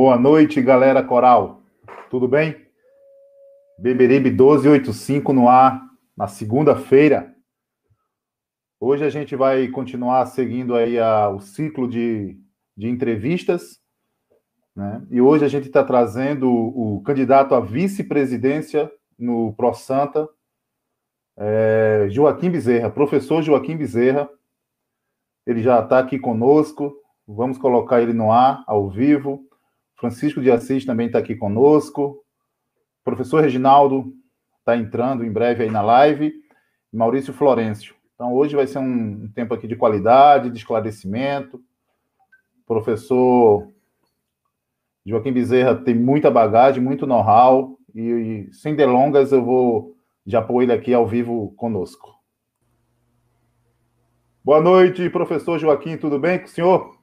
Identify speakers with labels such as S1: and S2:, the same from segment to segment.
S1: Boa noite, galera coral. Tudo bem? Beberibe 1285 no ar, na segunda-feira. Hoje a gente vai continuar seguindo aí a, o ciclo de, de entrevistas né? E hoje a gente está trazendo o, candidato à vice-presidência no ProSanta, é, Joaquim Bezerra, professor Joaquim Bezerra. Ele já está aqui conosco. Vamos colocar ele no ar, ao vivo. Francisco de Assis também está aqui conosco. Professor Reginaldo está entrando em breve aí na live. Maurício Florencio. Então, hoje vai ser um, tempo aqui de qualidade, de esclarecimento. Professor Joaquim Bezerra tem muita bagagem, muito know-how, e, e, sem delongas eu vou já pôr ele aqui ao vivo conosco. Boa noite, professor Joaquim, tudo bem com o senhor?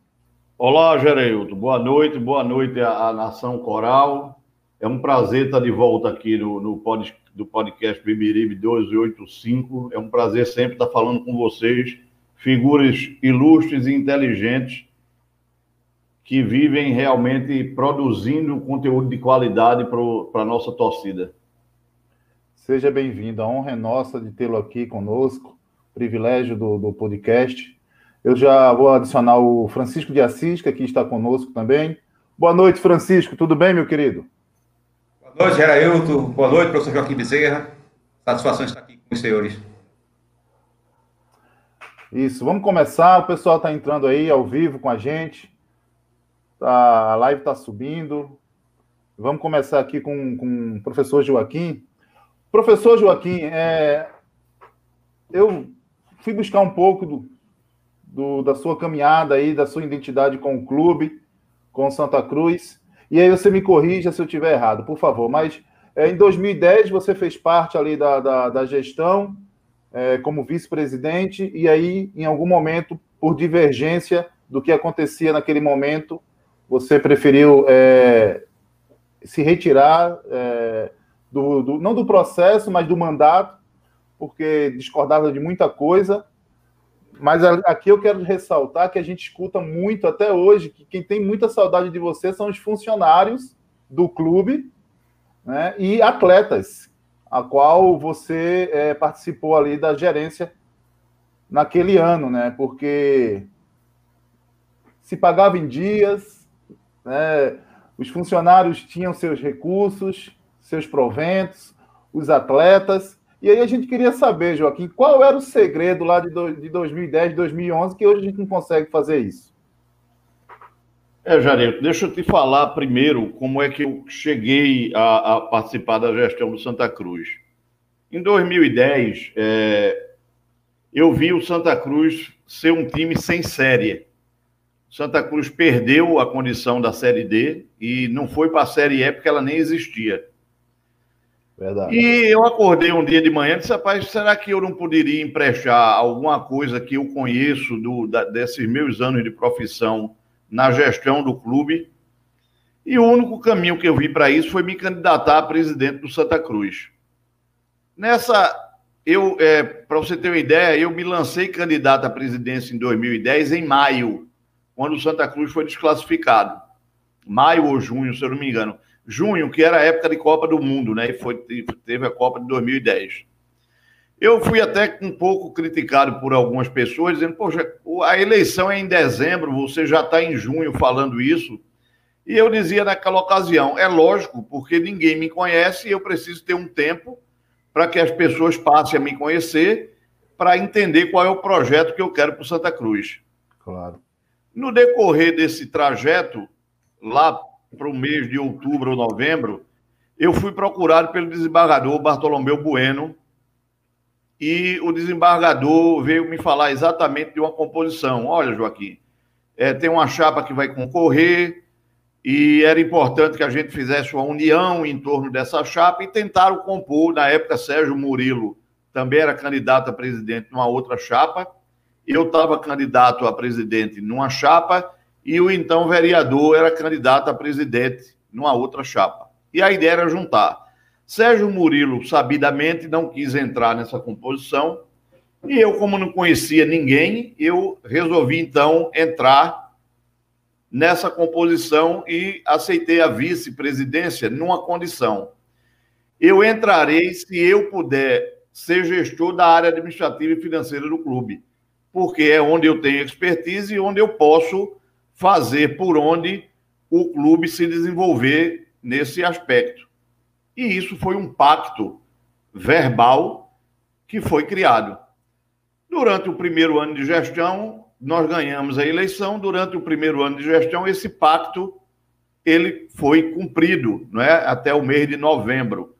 S2: Olá, Gereildo, boa noite, boa noite à, à, Nação Coral. É um prazer estar de volta aqui no, no pod, do podcast Bibiribe 1285. É um prazer sempre estar falando com vocês, figuras ilustres e inteligentes que vivem realmente produzindo conteúdo de qualidade para a nossa torcida.
S1: Seja bem-vindo. A honra é nossa de tê-lo aqui conosco, privilégio do, do podcast. Eu já vou adicionar o Francisco de Assis, que aqui está conosco também. Boa noite, Francisco. Tudo bem, meu querido?
S3: Boa noite, Gerailton. Boa noite, professor Joaquim Bezerra. Satisfação estar aqui com os senhores.
S1: Isso, vamos começar. O pessoal está entrando aí ao vivo com a gente. Tá, a live está subindo. Vamos começar aqui com, com o professor Joaquim. Professor Joaquim, é, eu fui buscar um pouco do, do, da sua caminhada aí, da sua identidade com o clube, com Santa Cruz. E aí você me corrija se eu estiver errado, por favor. Mas é, em 2010 você fez parte ali da, da, da gestão é, como vice-presidente, e aí, em algum momento, por divergência do que acontecia naquele momento, você preferiu é, se retirar é, do, do, não do processo, mas do mandato, porque discordava de muita coisa. Mas aqui eu quero ressaltar que a gente escuta muito até hoje que quem tem muita saudade de você são os funcionários do clube né, e atletas, a qual você é, participou ali da gerência naquele ano, né? Porque se pagava em dias, né? Os funcionários tinham seus recursos, seus proventos, os atletas. E aí a gente queria saber, Joaquim, qual era o segredo lá de, de 2010, 2011, que hoje a gente não consegue fazer isso?
S2: É, Jareto, deixa eu te falar primeiro como é que eu cheguei a, a participar da gestão do Santa Cruz. Em 2010, é, eu vi o Santa Cruz ser um time sem série. Santa Cruz perdeu a condição da Série D e não foi para a Série E porque ela nem existia. Verdade. E eu acordei um dia de manhã e disse, rapaz, será que eu não poderia emprestar alguma coisa que eu conheço do, da, desses meus anos de profissão na gestão do clube? E o único caminho que eu vi para isso foi me candidatar a presidente do Santa Cruz. Nessa, eu, é, para você ter uma ideia, eu me lancei candidato à presidência em 2010, em maio quando o Santa Cruz foi desclassificado. Maio ou junho, se eu não me engano. Junho, que era a época de Copa do Mundo, né? E foi, teve a Copa de 2010. Eu fui até um pouco criticado por algumas pessoas, dizendo, poxa, a eleição é em dezembro, você já está em junho falando isso. E eu dizia naquela ocasião, é lógico, porque ninguém me conhece e eu preciso ter um tempo para que as pessoas passem a me conhecer, para entender qual é o projeto que eu quero para o Santa Cruz. Claro. No decorrer desse trajeto, lá para o mês de outubro ou novembro, eu fui procurado pelo desembargador Bartolomeu Bueno e o desembargador veio me falar exatamente de uma composição. Olha, Joaquim, é, tem uma chapa que vai concorrer e era importante que a gente fizesse uma união em torno dessa chapa e tentaram compor, na época, Sérgio Murilo também era candidato a presidente numa outra chapa, eu estava candidato a presidente numa chapa e o então vereador era candidato a presidente numa outra chapa. E a ideia era juntar. Sérgio Murilo, sabidamente, não quis entrar nessa composição e eu, como não conhecia ninguém, eu resolvi então entrar nessa composição e aceitei a vice-presidência numa condição. Eu entrarei se eu puder ser gestor da área administrativa e financeira do clube, porque é onde eu tenho expertise e onde eu posso fazer por onde o clube se desenvolver nesse aspecto. E isso foi um pacto verbal que foi criado. Durante o primeiro ano de gestão, nós ganhamos a eleição, durante o primeiro ano de gestão, esse pacto ele foi cumprido não é? até o mês de novembro.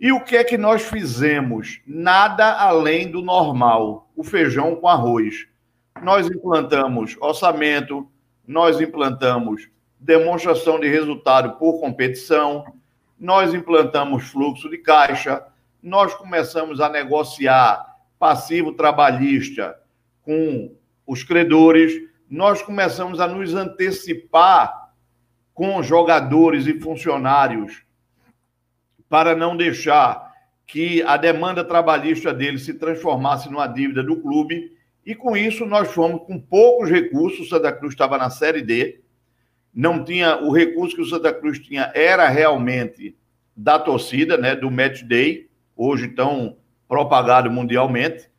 S2: E o que é que nós fizemos? Nada além do normal, o feijão com arroz. Nós implantamos orçamento, nós implantamos demonstração de resultado por competição, nós implantamos fluxo de caixa, nós começamos a negociar passivo trabalhista com os credores, nós começamos a nos antecipar com jogadores e funcionários para não deixar que a demanda trabalhista deles se transformasse numa dívida do clube. E com isso nós fomos com poucos recursos. O Santa Cruz estava na Série D, não tinha o recurso que o Santa Cruz tinha era realmente da torcida, né, do Match Day, hoje tão propagado mundialmente.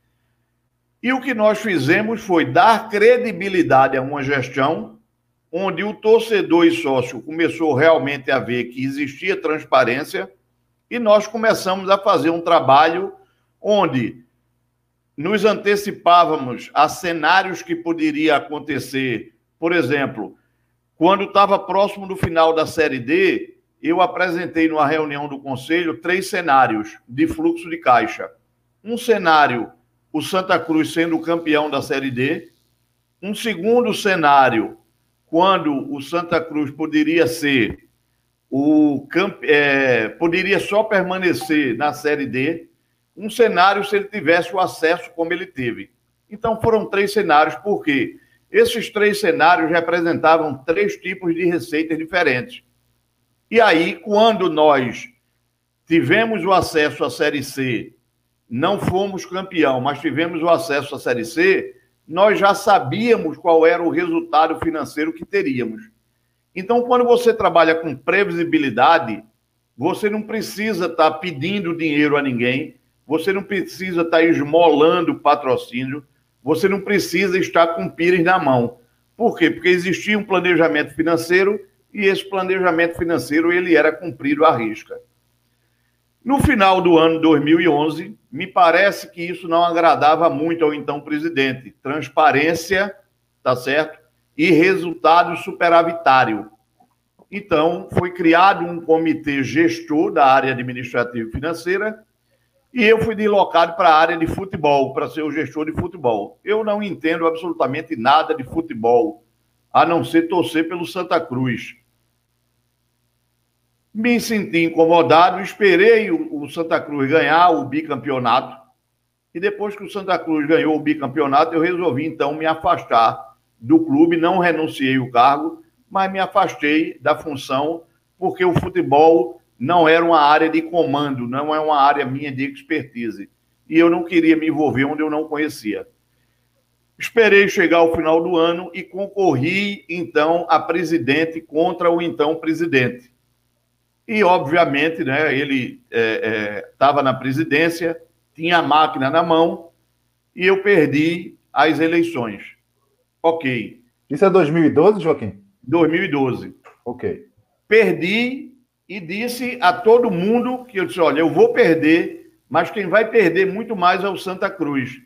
S2: E o que nós fizemos foi dar credibilidade a uma gestão onde o torcedor e sócio começou realmente a ver que existia transparência e nós começamos a fazer um trabalho onde nos antecipávamos a cenários que poderia acontecer. Por exemplo, quando estava próximo do final da Série D, eu apresentei numa reunião do conselho três cenários de fluxo de caixa. Um cenário o Santa Cruz sendo campeão da Série D. Um segundo cenário, quando o Santa Cruz poderia ser o é, poderia só permanecer na Série D. Um cenário se ele tivesse o acesso como ele teve. Então foram três cenários, porque esses três cenários representavam três tipos de receitas diferentes. E aí, quando nós tivemos o acesso à Série C não fomos campeão, mas tivemos o acesso à Série C, nós já sabíamos qual era o resultado financeiro que teríamos. Então, quando você trabalha com previsibilidade, você não precisa estar tá pedindo dinheiro a ninguém, você não precisa estar tá esmolando patrocínio, você não precisa estar com pires na mão. Por quê? Porque existia um planejamento financeiro e esse planejamento financeiro ele era cumprido à risca. No final do ano 2011, me parece que isso não agradava muito ao então presidente. Transparência, tá certo? E resultado superavitário. Então, foi criado um comitê gestor da área administrativa e financeira e eu fui deslocado para a área de futebol, para ser o gestor de futebol. Eu não entendo absolutamente nada de futebol, a não ser torcer pelo Santa Cruz. Me senti incomodado, esperei o, Santa Cruz ganhar o bicampeonato. E depois que o Santa Cruz ganhou o bicampeonato, eu resolvi então me afastar do clube, não renunciei o cargo, mas me afastei da função, porque o futebol não era uma área de comando, não é uma área minha de expertise. E eu não queria me envolver onde eu não conhecia. Esperei chegar ao final do ano e concorri, então, a presidente contra o então presidente. E, obviamente, né, ele estava é, é, na presidência, tinha a máquina na mão e eu perdi as eleições. Ok.
S1: Isso é 2012, Joaquim?
S2: 2012.
S1: Ok.
S2: Perdi e disse a todo mundo que eu disse: olha, eu vou perder, mas quem vai perder muito mais é o Santa Cruz.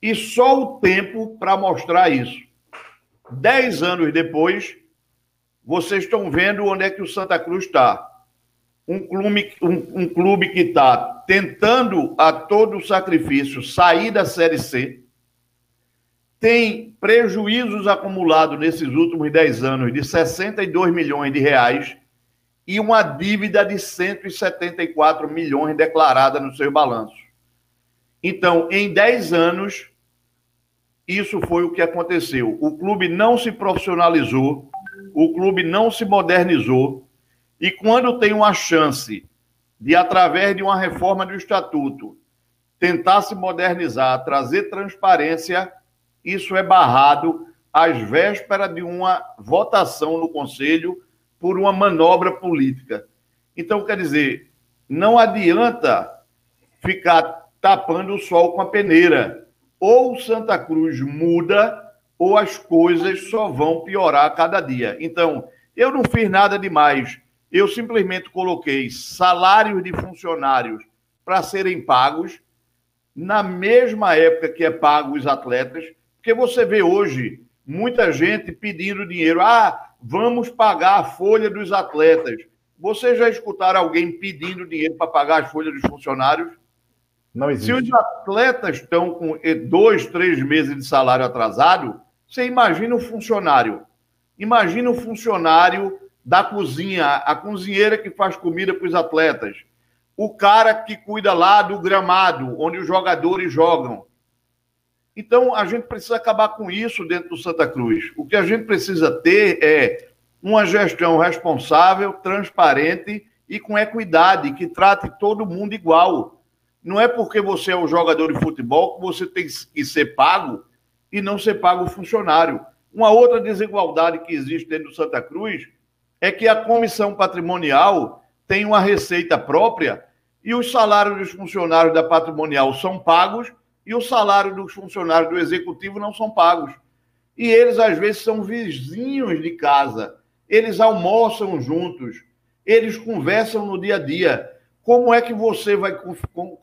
S2: E só o tempo para mostrar isso. Dez anos depois, vocês estão vendo onde é que o Santa Cruz está. Um clube, um, um clube que está tentando a todo sacrifício sair da Série C, tem prejuízos acumulados nesses últimos 10 anos de 62 milhões de reais e uma dívida de 174 milhões declarada no seu balanço. Então, em 10 anos, isso foi o que aconteceu. O clube não se profissionalizou, o clube não se modernizou, e quando tem uma chance de, através de uma reforma do estatuto, tentar se modernizar, trazer transparência, isso é barrado às vésperas de uma votação no Conselho por uma manobra política. Então, quer dizer, não adianta ficar tapando o sol com a peneira. Ou Santa Cruz muda, ou as coisas só vão piorar a cada dia. Então, eu não fiz nada demais. Eu simplesmente coloquei salários de funcionários para serem pagos na mesma época que é pago os atletas, porque você vê hoje muita gente pedindo dinheiro. Ah, vamos pagar a folha dos atletas. Vocês já escutaram alguém pedindo dinheiro para pagar as folhas dos funcionários? Não existe. Se os atletas estão com dois, três meses de salário atrasado, você imagina o funcionário. Imagina o funcionário da cozinha, a cozinheira que faz comida para os atletas, o cara que cuida lá do gramado, onde os jogadores jogam. Então, a gente precisa acabar com isso dentro do Santa Cruz. O que a gente precisa ter é uma gestão responsável, transparente e com equidade, que trate todo mundo igual. Não é porque você é um jogador de futebol que você tem que ser pago e não ser pago funcionário. Uma outra desigualdade que existe dentro do Santa Cruz é que a comissão patrimonial tem uma receita própria e os salários dos funcionários da patrimonial são pagos e o salário dos funcionários do executivo não são pagos. E eles, às vezes, são vizinhos de casa, eles almoçam juntos, eles conversam no dia a dia. Como é que você vai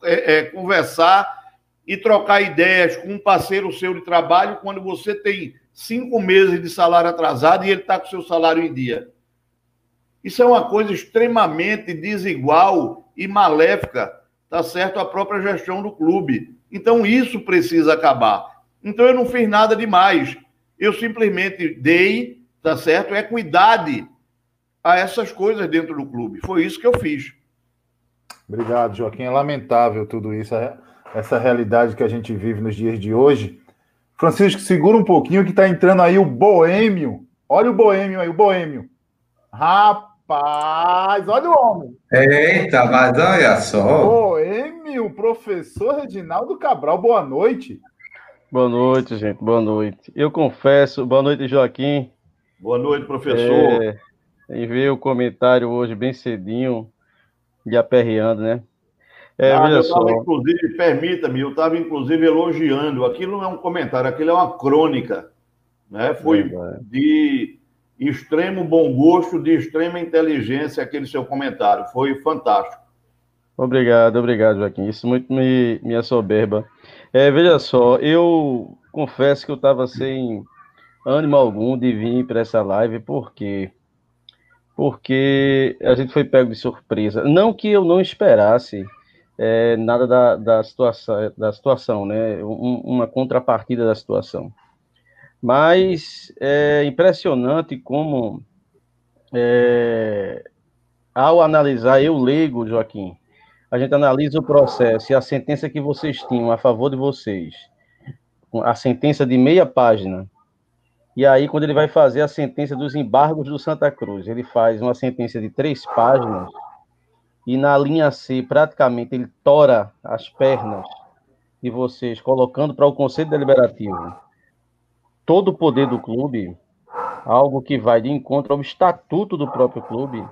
S2: é, é, conversar e trocar ideias com um parceiro seu de trabalho quando você tem cinco meses de salário atrasado e ele está com seu salário em dia? Isso é uma coisa extremamente desigual e maléfica, tá certo? A própria gestão do clube. Então isso precisa acabar. Então eu não fiz nada demais. Eu simplesmente dei, tá certo? Equidade a essas coisas dentro do clube. Foi isso que eu fiz.
S1: Obrigado, Joaquim. É lamentável tudo isso, é, essa realidade que a gente vive nos dias de hoje. Francisco, segura um pouquinho que está entrando aí o Boêmio. Olha o Boêmio aí, o Boêmio. Rapaz, olha o homem.
S3: Eita, mas olha só.
S1: Boêmio o professor Reginaldo Cabral. Boa noite.
S4: Boa noite, gente. Boa noite. Eu confesso, boa noite, Joaquim.
S2: Boa noite, professor. É,
S4: enviei o comentário hoje bem cedinho, de aperreando, né?
S2: É, ah, eu tava, inclusive, permita-me, eu estava inclusive elogiando. Aquilo não é um comentário, aquilo é uma crônica. Né? Foi é, de extremo bom gosto, de extrema inteligência aquele seu comentário. Foi fantástico.
S4: Obrigado, obrigado, Joaquim. Isso muito me, me assoberba. É, veja só, eu confesso que eu estava sem ânimo algum de vir para essa live, por quê? Porque a gente foi pego de surpresa. Não que eu não esperasse é, nada da, da, situação, da situação, né? Um, uma contrapartida da situação. Mas é impressionante como, é, ao analisar, eu leigo, Joaquim, a gente analisa o processo e a sentença que vocês tinham a favor de vocês, a sentença de meia página, e aí quando ele vai fazer a sentença dos embargos do Santa Cruz, ele faz uma sentença de três páginas, e na linha C, praticamente, ele tora as pernas de vocês, colocando para o Conselho Deliberativo todo o poder do clube, algo que vai de encontro ao estatuto do próprio clube.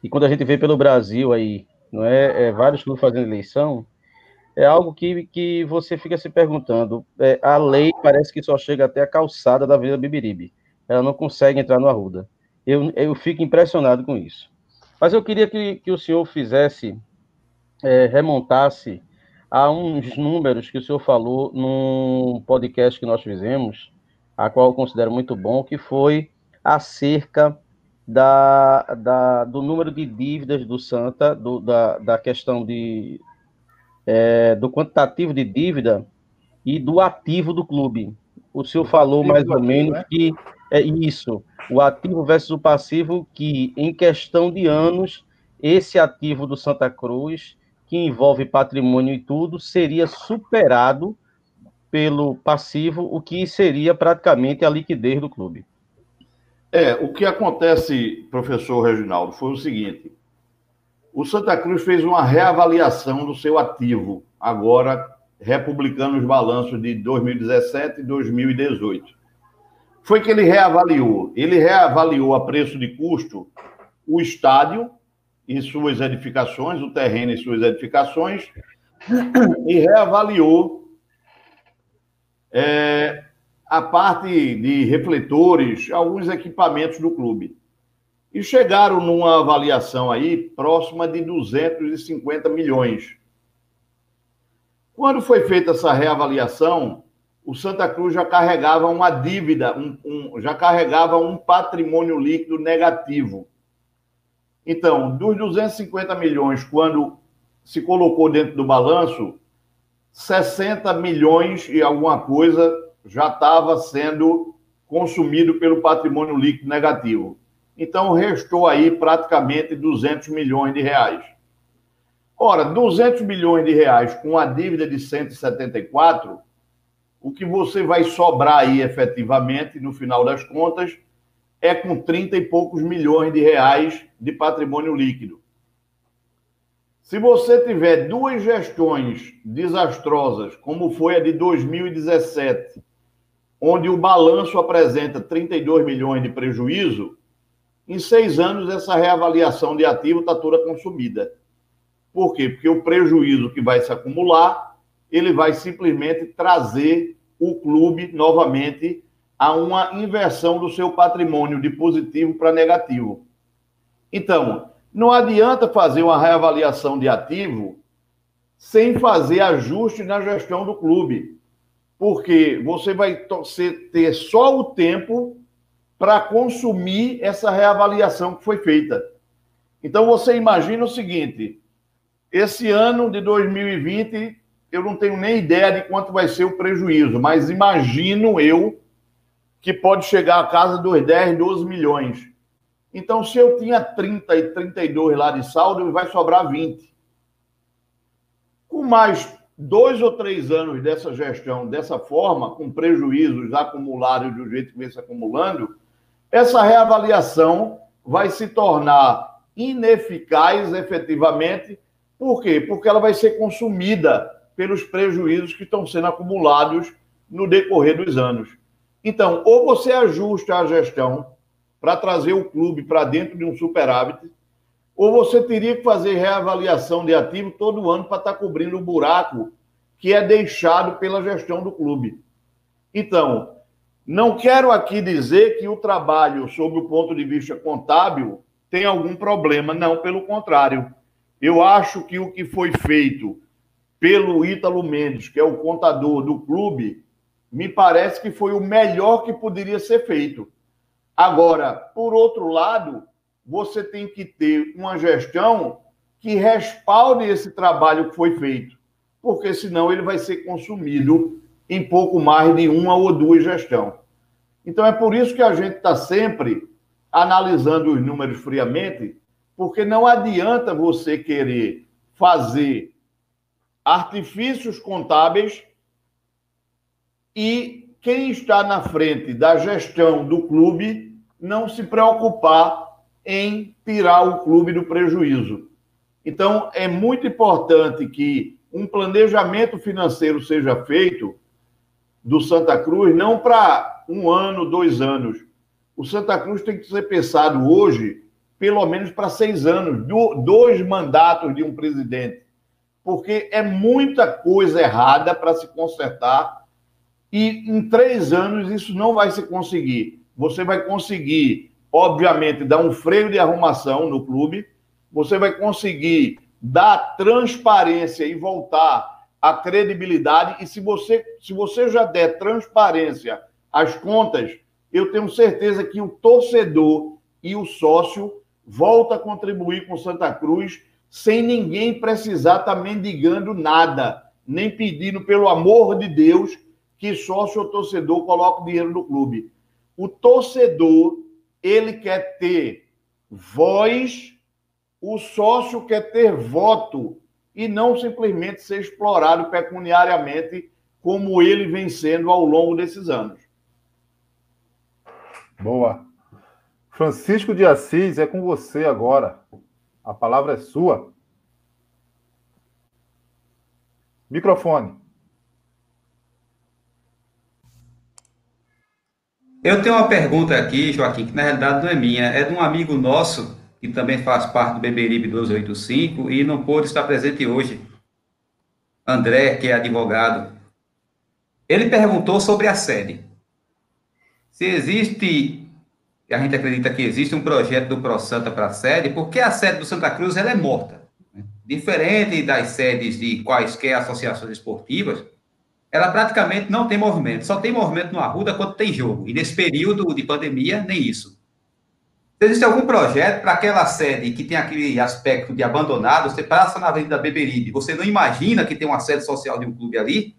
S4: E quando a gente vê pelo Brasil aí, não é, é vários clubes fazendo eleição, é algo que, que você fica se perguntando. É, a lei parece que só chega até a calçada da Vila Bibiribe. Ela não consegue entrar no Arruda. Eu, eu fico impressionado com isso. Mas eu queria que, que o senhor fizesse, é, remontasse a uns números que o senhor falou num podcast que nós fizemos, a qual eu considero muito bom, que foi acerca da, da, do número de dívidas do Santa, do, da, da questão de, é, do quantitativo de dívida e do ativo do clube. o senhor falou mais ou menos né? que é isso, o ativo versus o passivo, que em questão de anos, esse ativo do Santa Cruz, que envolve patrimônio e tudo, seria superado pelo passivo, o que seria praticamente a liquidez do clube.
S2: É, o que acontece, professor Reginaldo, foi o seguinte: o Santa Cruz fez uma reavaliação do seu ativo, agora republicando os balanços de 2017 e 2018. Foi que ele reavaliou. Ele reavaliou a preço de custo o estádio e suas edificações, o terreno e suas edificações, e reavaliou é, a parte de refletores, alguns equipamentos do clube. E chegaram numa avaliação aí próxima de 250 milhões. Quando foi feita essa reavaliação, o Santa Cruz já carregava uma dívida, um, um, já carregava um patrimônio líquido negativo. Então, dos 250 milhões, quando se colocou dentro do balanço, 60 milhões e alguma coisa já estava sendo consumido pelo patrimônio líquido negativo. Então, restou aí praticamente 200 milhões de reais. Ora, 200 milhões de reais com a dívida de 174, o que você vai sobrar aí efetivamente, no final das contas, é com 30 e poucos milhões de reais de patrimônio líquido. Se você tiver duas gestões desastrosas, como foi a de 2017, onde o balanço apresenta 32 milhões de prejuízo, em seis anos essa reavaliação de ativo está toda consumida. Por quê? Porque o prejuízo que vai se acumular, ele vai simplesmente trazer o clube novamente a uma inversão do seu patrimônio de positivo para negativo. Então, não adianta fazer uma reavaliação de ativo sem fazer ajuste na gestão do clube, porque você vai ter só o tempo para consumir essa reavaliação que foi feita. Então você imagina o seguinte: esse ano de 2020, eu não tenho nem ideia de quanto vai ser o prejuízo, mas imagino eu que pode chegar a casa dos 10, 12 milhões. Então, se eu tinha 30 e 32 lá de saldo, vai sobrar 20. Com mais dois ou três anos dessa gestão dessa forma, com prejuízos acumulados do jeito que vem se acumulando, essa reavaliação vai se tornar ineficaz efetivamente. Por quê? Porque ela vai ser consumida pelos prejuízos que estão sendo acumulados no decorrer dos anos. Então, ou você ajusta a gestão para trazer o clube para dentro de um superávit, ou você teria que fazer reavaliação de ativo todo ano para estar tá cobrindo o buraco que é deixado pela gestão do clube. Então, não quero aqui dizer que o trabalho, sob o ponto de vista contábil, tem algum problema. Não, pelo contrário. Eu acho que o que foi feito pelo Ítalo Mendes, que é o contador do clube, me parece que foi o melhor que poderia ser feito. Agora, por outro lado, você tem que ter uma gestão que respalde esse trabalho que foi feito, porque senão ele vai ser consumido em pouco mais de uma ou duas gestões. Então é por isso que a gente está sempre analisando os números friamente, porque não adianta você querer fazer artifícios contábeis e quem está na frente da gestão do clube não se preocupar em tirar o clube do prejuízo. Então, é muito importante que um planejamento financeiro seja feito do Santa Cruz, não para um ano, dois anos. O Santa Cruz tem que ser pensado hoje, pelo menos para seis anos, dois mandatos de um presidente. Porque é muita coisa errada para se consertar e em três anos isso não vai se conseguir você vai conseguir, obviamente, dar um freio de arrumação no clube, você vai conseguir dar transparência e voltar à credibilidade. E se você, se você já der transparência às contas, eu tenho certeza que o torcedor e o sócio volta a contribuir com Santa Cruz sem ninguém precisar estar tá mendigando nada, nem pedindo, pelo amor de Deus, que sócio ou torcedor coloca o dinheiro no clube. O torcedor, ele quer ter voz, o sócio quer ter voto e não simplesmente ser explorado pecuniariamente como ele vem sendo ao longo desses anos.
S1: Boa. Francisco de Assis, é com você agora. A palavra é sua. Microfone.
S3: Eu tenho uma pergunta aqui, Joaquim, que na realidade não é minha, é de um amigo nosso, que também faz parte do Beberibe 1285 e não pôde estar presente hoje. André, que é advogado. Ele perguntou sobre a sede. Se existe, a gente acredita que existe um projeto do ProSanta para a sede, porque a sede do Santa Cruz ela é morta. Diferente das sedes de quaisquer associações esportivas, ela praticamente não tem movimento. Só tem movimento no Arruda quando tem jogo. E nesse período de pandemia, nem isso. Existe algum projeto para aquela sede que tem aquele aspecto de abandonado, você passa na Avenida Beberibe, você não imagina que tem uma sede social de um clube ali?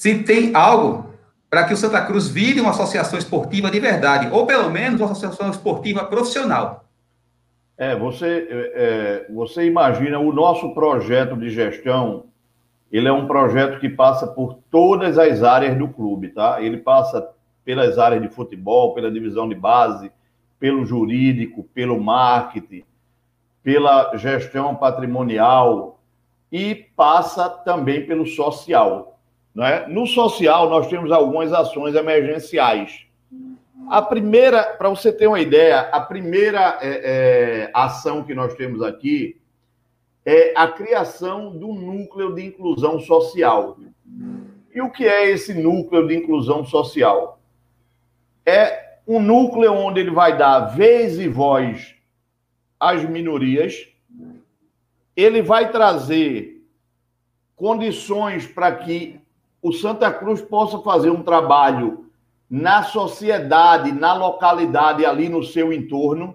S3: se tem algo para que o Santa Cruz vire uma associação esportiva de verdade, ou pelo menos uma associação esportiva profissional.
S2: É, você, é, é, você imagina o nosso projeto de gestão, ele é um projeto que passa por todas as áreas do clube, tá? Ele passa pelas áreas de futebol, pela divisão de base, pelo jurídico, pelo marketing, pela gestão patrimonial e passa também pelo social. Né? No social, nós temos algumas ações emergenciais. A primeira, para você ter uma ideia, a primeira é, é, ação que nós temos aqui é a criação do núcleo de inclusão social. E o que é esse núcleo de inclusão social? É um núcleo onde ele vai dar vez e voz às minorias, ele vai trazer condições para que o Santa Cruz possa fazer um trabalho na sociedade, na localidade, ali no seu entorno,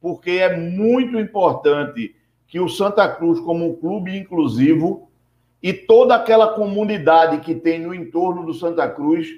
S2: porque é muito importante que o Santa Cruz, como um clube inclusivo, e toda aquela comunidade que tem no entorno do Santa Cruz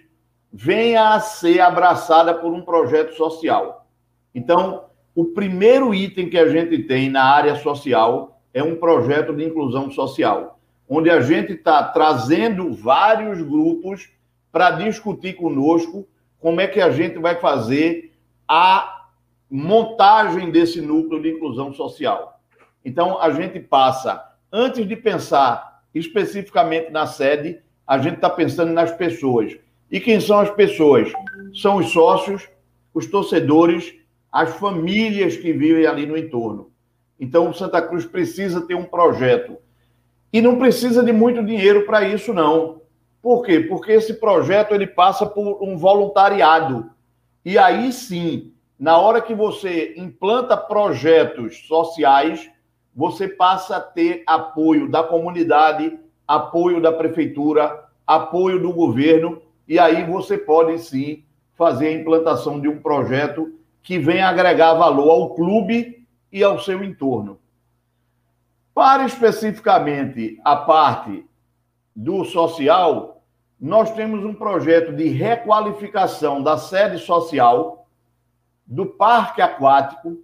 S2: venha a ser abraçada por um projeto social. Então, o primeiro item que a gente tem na área social é um projeto de inclusão social onde a gente está trazendo vários grupos para discutir conosco como é que a gente vai fazer a montagem desse núcleo de inclusão social. Então, a gente passa, antes de pensar especificamente na sede, a gente está pensando nas pessoas. E quem são as pessoas? São os sócios, os torcedores, as famílias que vivem ali no entorno. Então, o Santa Cruz precisa ter um projeto e não precisa de muito dinheiro para isso, não. Por quê? Porque esse projeto ele passa por um voluntariado. E aí sim, na hora que você implanta projetos sociais, você passa a ter apoio da comunidade, apoio da prefeitura, apoio do governo, e aí você pode sim fazer a implantação de um projeto que venha agregar valor ao clube e ao seu entorno. Para especificamente a parte do social, nós temos um projeto de requalificação da sede social, do parque aquático,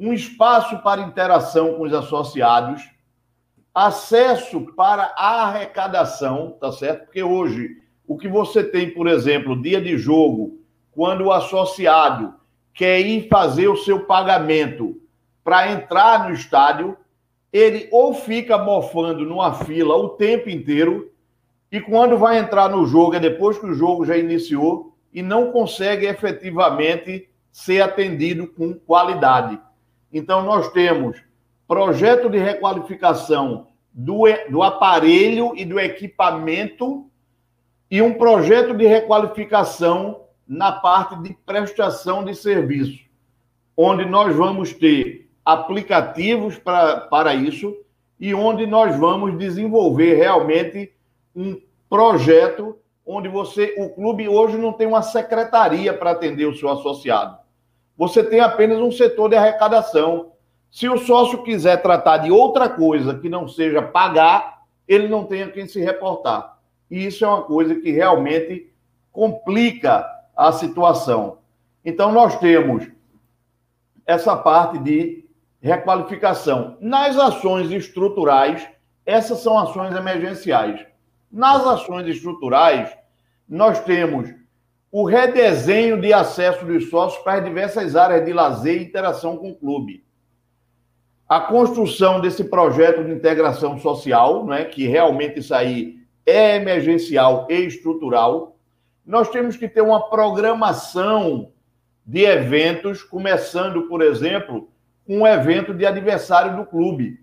S2: um espaço para interação com os associados, acesso para a arrecadação, tá certo? Porque hoje o que você tem, por exemplo, dia de jogo, quando o associado quer ir fazer o seu pagamento para entrar no estádio, ele ou fica mofando numa fila o tempo inteiro, e quando vai entrar no jogo, é depois que o jogo já iniciou, e não consegue efetivamente ser atendido com qualidade. Então, nós temos projeto de requalificação do, do aparelho e do equipamento, e um projeto de requalificação na parte de prestação de serviço, onde nós vamos ter aplicativos pra, para isso e onde nós vamos desenvolver realmente um projeto onde você, o clube hoje não tem uma secretaria para atender o seu associado. Você tem apenas um setor de arrecadação. Se o sócio quiser tratar de outra coisa que não seja pagar, ele não tem a quem se reportar. E isso é uma coisa que realmente complica a situação. Então, nós temos essa parte de requalificação. Nas ações estruturais, essas são ações emergenciais. Nas ações estruturais, nós temos o redesenho de acesso dos sócios para as diversas áreas de lazer e interação com o clube. A construção desse projeto de integração social, né, que realmente isso aí é emergencial e estrutural. Nós temos que ter uma programação de eventos, começando, por exemplo, um evento de aniversário do clube.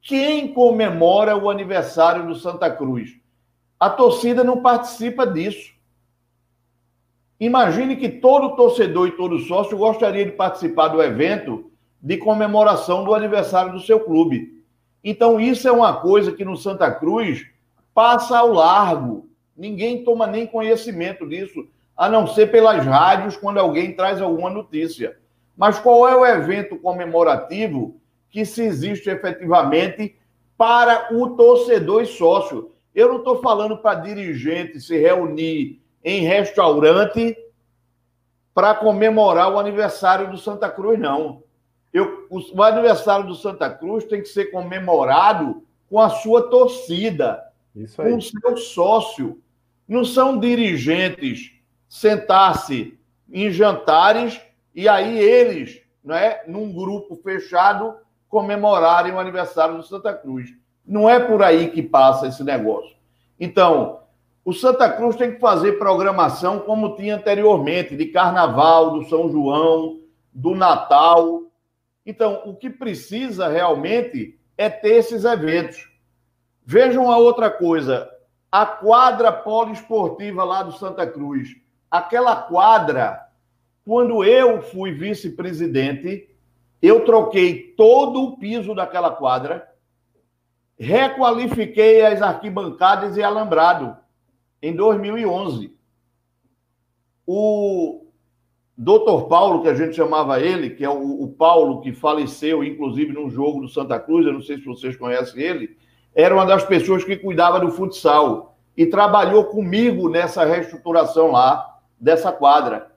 S2: Quem comemora o aniversário do Santa Cruz? A torcida não participa disso. Imagine que todo torcedor e todo sócio gostaria de participar do evento de comemoração do aniversário do seu clube. Então, isso é uma coisa que no Santa Cruz passa ao largo. Ninguém toma nem conhecimento disso, a não ser pelas rádios quando alguém traz alguma notícia. Mas qual é o evento comemorativo que se existe efetivamente para o torcedor e sócio? Eu não estou falando para dirigente se reunir em restaurante para comemorar o aniversário do Santa Cruz, não. Eu, o, aniversário do Santa Cruz tem que ser comemorado com a sua torcida, com o seu sócio. Não são dirigentes sentar-se em jantares e aí eles, não é, num grupo fechado, comemorarem o aniversário do Santa Cruz. Não é por aí que passa esse negócio. Então, o Santa Cruz tem que fazer programação como tinha anteriormente, de carnaval, do São João, do Natal. Então, o que precisa realmente é ter esses eventos. Vejam a outra coisa: a quadra poliesportiva lá do Santa Cruz. Aquela quadra, quando eu fui vice-presidente, eu troquei todo o piso daquela quadra, requalifiquei as arquibancadas e alambrado em 2011. O doutor Paulo, que a gente chamava ele, que é o, o, Paulo que faleceu, inclusive, num jogo do Santa Cruz, eu não sei se vocês conhecem ele, era uma das pessoas que cuidava do futsal e trabalhou comigo nessa reestruturação lá, dessa quadra.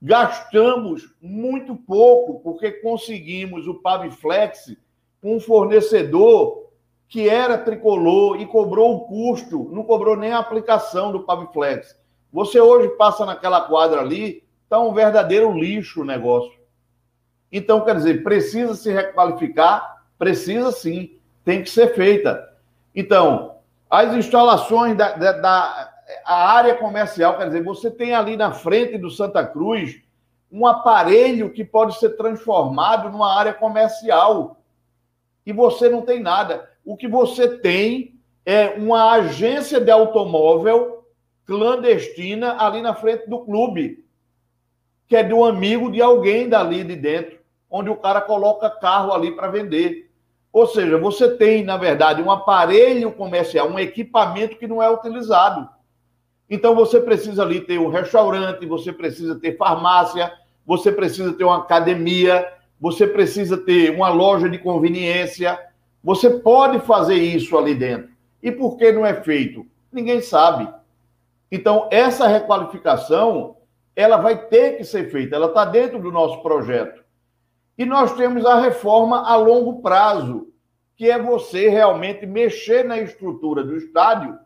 S2: Gastamos muito pouco, porque conseguimos o Paviflex com um fornecedor que era tricolor e cobrou o custo, não cobrou nem a aplicação do Paviflex. Você hoje passa naquela quadra ali, está um verdadeiro lixo o negócio. Então, quer dizer, precisa se requalificar? Precisa sim, tem que ser feita. Então, as instalações da, da, da a área comercial, quer dizer, você tem ali na frente do Santa Cruz um aparelho que pode ser transformado numa área comercial. E você não tem nada o que você tem é uma agência de automóvel clandestina ali na frente do clube, que é de um amigo de alguém dali de dentro, onde o cara coloca carro ali para vender. Ou seja, você tem, na verdade, um aparelho comercial, um equipamento que não é utilizado. Então você precisa ali ter um restaurante, você precisa ter farmácia, você precisa ter uma academia, você precisa ter uma loja de conveniência, você pode fazer isso ali dentro. E por que não é feito? Ninguém sabe. Então, essa requalificação, ela vai ter que ser feita, ela está dentro do nosso projeto. E nós temos a reforma a longo prazo, que é você realmente mexer na estrutura do estádio,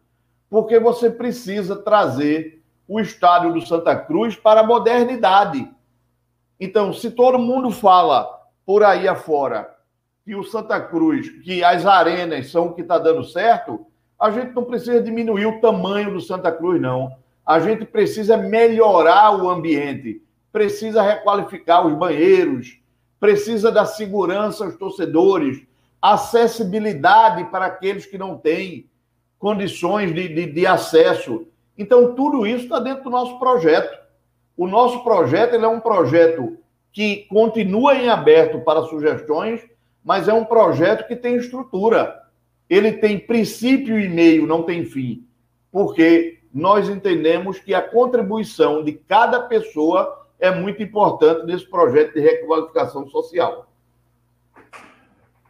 S2: porque você precisa trazer o estádio do Santa Cruz para a modernidade. Então, se todo mundo fala por aí afora que o Santa Cruz, que as arenas são o que está dando certo, a gente não precisa diminuir o tamanho do Santa Cruz, não. A gente precisa melhorar o ambiente, precisa requalificar os banheiros, precisa da segurança aos torcedores, acessibilidade para aqueles que não têm condições de, de, de acesso. Então, tudo isso está dentro do nosso projeto. O nosso projeto ele é um projeto que continua em aberto para sugestões mas é um projeto que tem estrutura. Ele tem princípio e meio, não tem fim. Porque nós entendemos que a contribuição de cada pessoa é muito importante nesse projeto de requalificação social.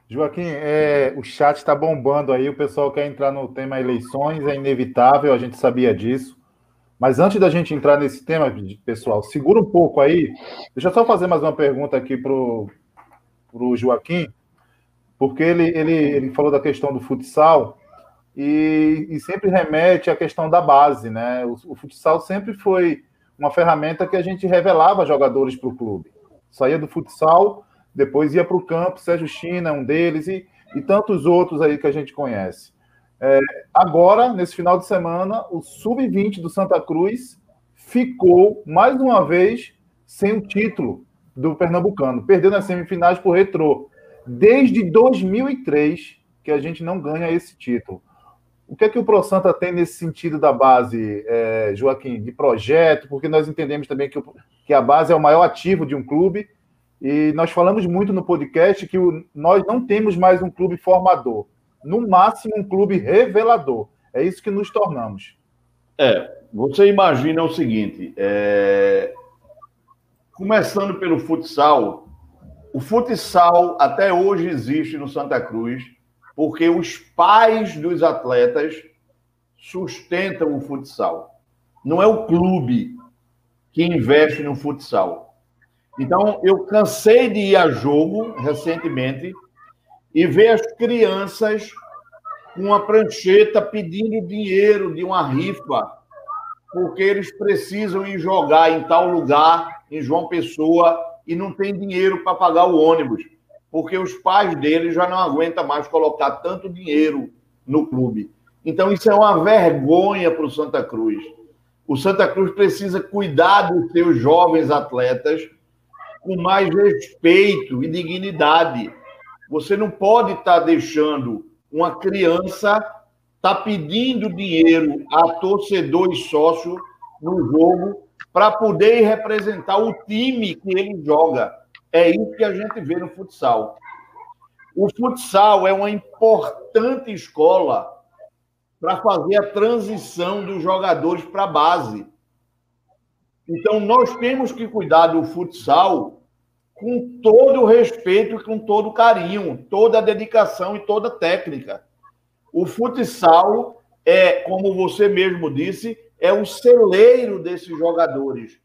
S1: Joaquim, é, o chat está bombando aí, o pessoal quer entrar no tema eleições, é inevitável, a gente sabia disso. Mas antes da gente entrar nesse tema, pessoal, segura um pouco aí. Deixa eu só fazer mais uma pergunta aqui para o Joaquim, porque ele, ele, ele falou da questão do futsal e, e sempre remete à questão da base, né? O, o, futsal sempre foi uma ferramenta que a gente revelava jogadores para o clube. Saía do futsal, depois ia para o campo, Sérgio China, um deles, e, e tantos outros aí que a gente conhece. É, agora, nesse final de semana, o Sub-20 do Santa Cruz ficou, mais uma vez, sem o título do Pernambucano. Perdeu nas semifinais por retrô. Desde 2003 que a gente não ganha esse título. O que é que o Pro Santa tem nesse sentido da base, é, Joaquim, de projeto? Porque nós entendemos também que, o, que, a base é o maior ativo de um clube e nós falamos muito no podcast que o, nós não temos mais um clube formador no máximo um clube revelador. É isso que nos tornamos.
S2: É, você imagina o seguinte: é... começando pelo futsal, o futsal até hoje existe no Santa Cruz porque os pais dos atletas sustentam o futsal. Não é o clube que investe no futsal. Então, eu cansei de ir a jogo recentemente e ver as crianças com uma prancheta pedindo dinheiro de uma rifa, porque eles precisam ir jogar em tal lugar, em João Pessoa, e não tem dinheiro para pagar o ônibus, porque os pais deles já não aguentam mais colocar tanto dinheiro no clube. Então, isso é uma vergonha para o Santa Cruz. O Santa Cruz precisa cuidar dos seus jovens atletas com mais respeito e dignidade você não pode estar tá deixando uma criança estar tá pedindo dinheiro a torcedor e sócio no jogo para poder representar o time que ele joga. É isso que a gente vê no futsal. O futsal é uma importante escola para fazer a transição dos jogadores para a base. Então, nós temos que cuidar do futsal com todo o respeito com todo o carinho, toda a dedicação e toda a técnica. O futsal é, como você mesmo disse, é o celeiro desses jogadores.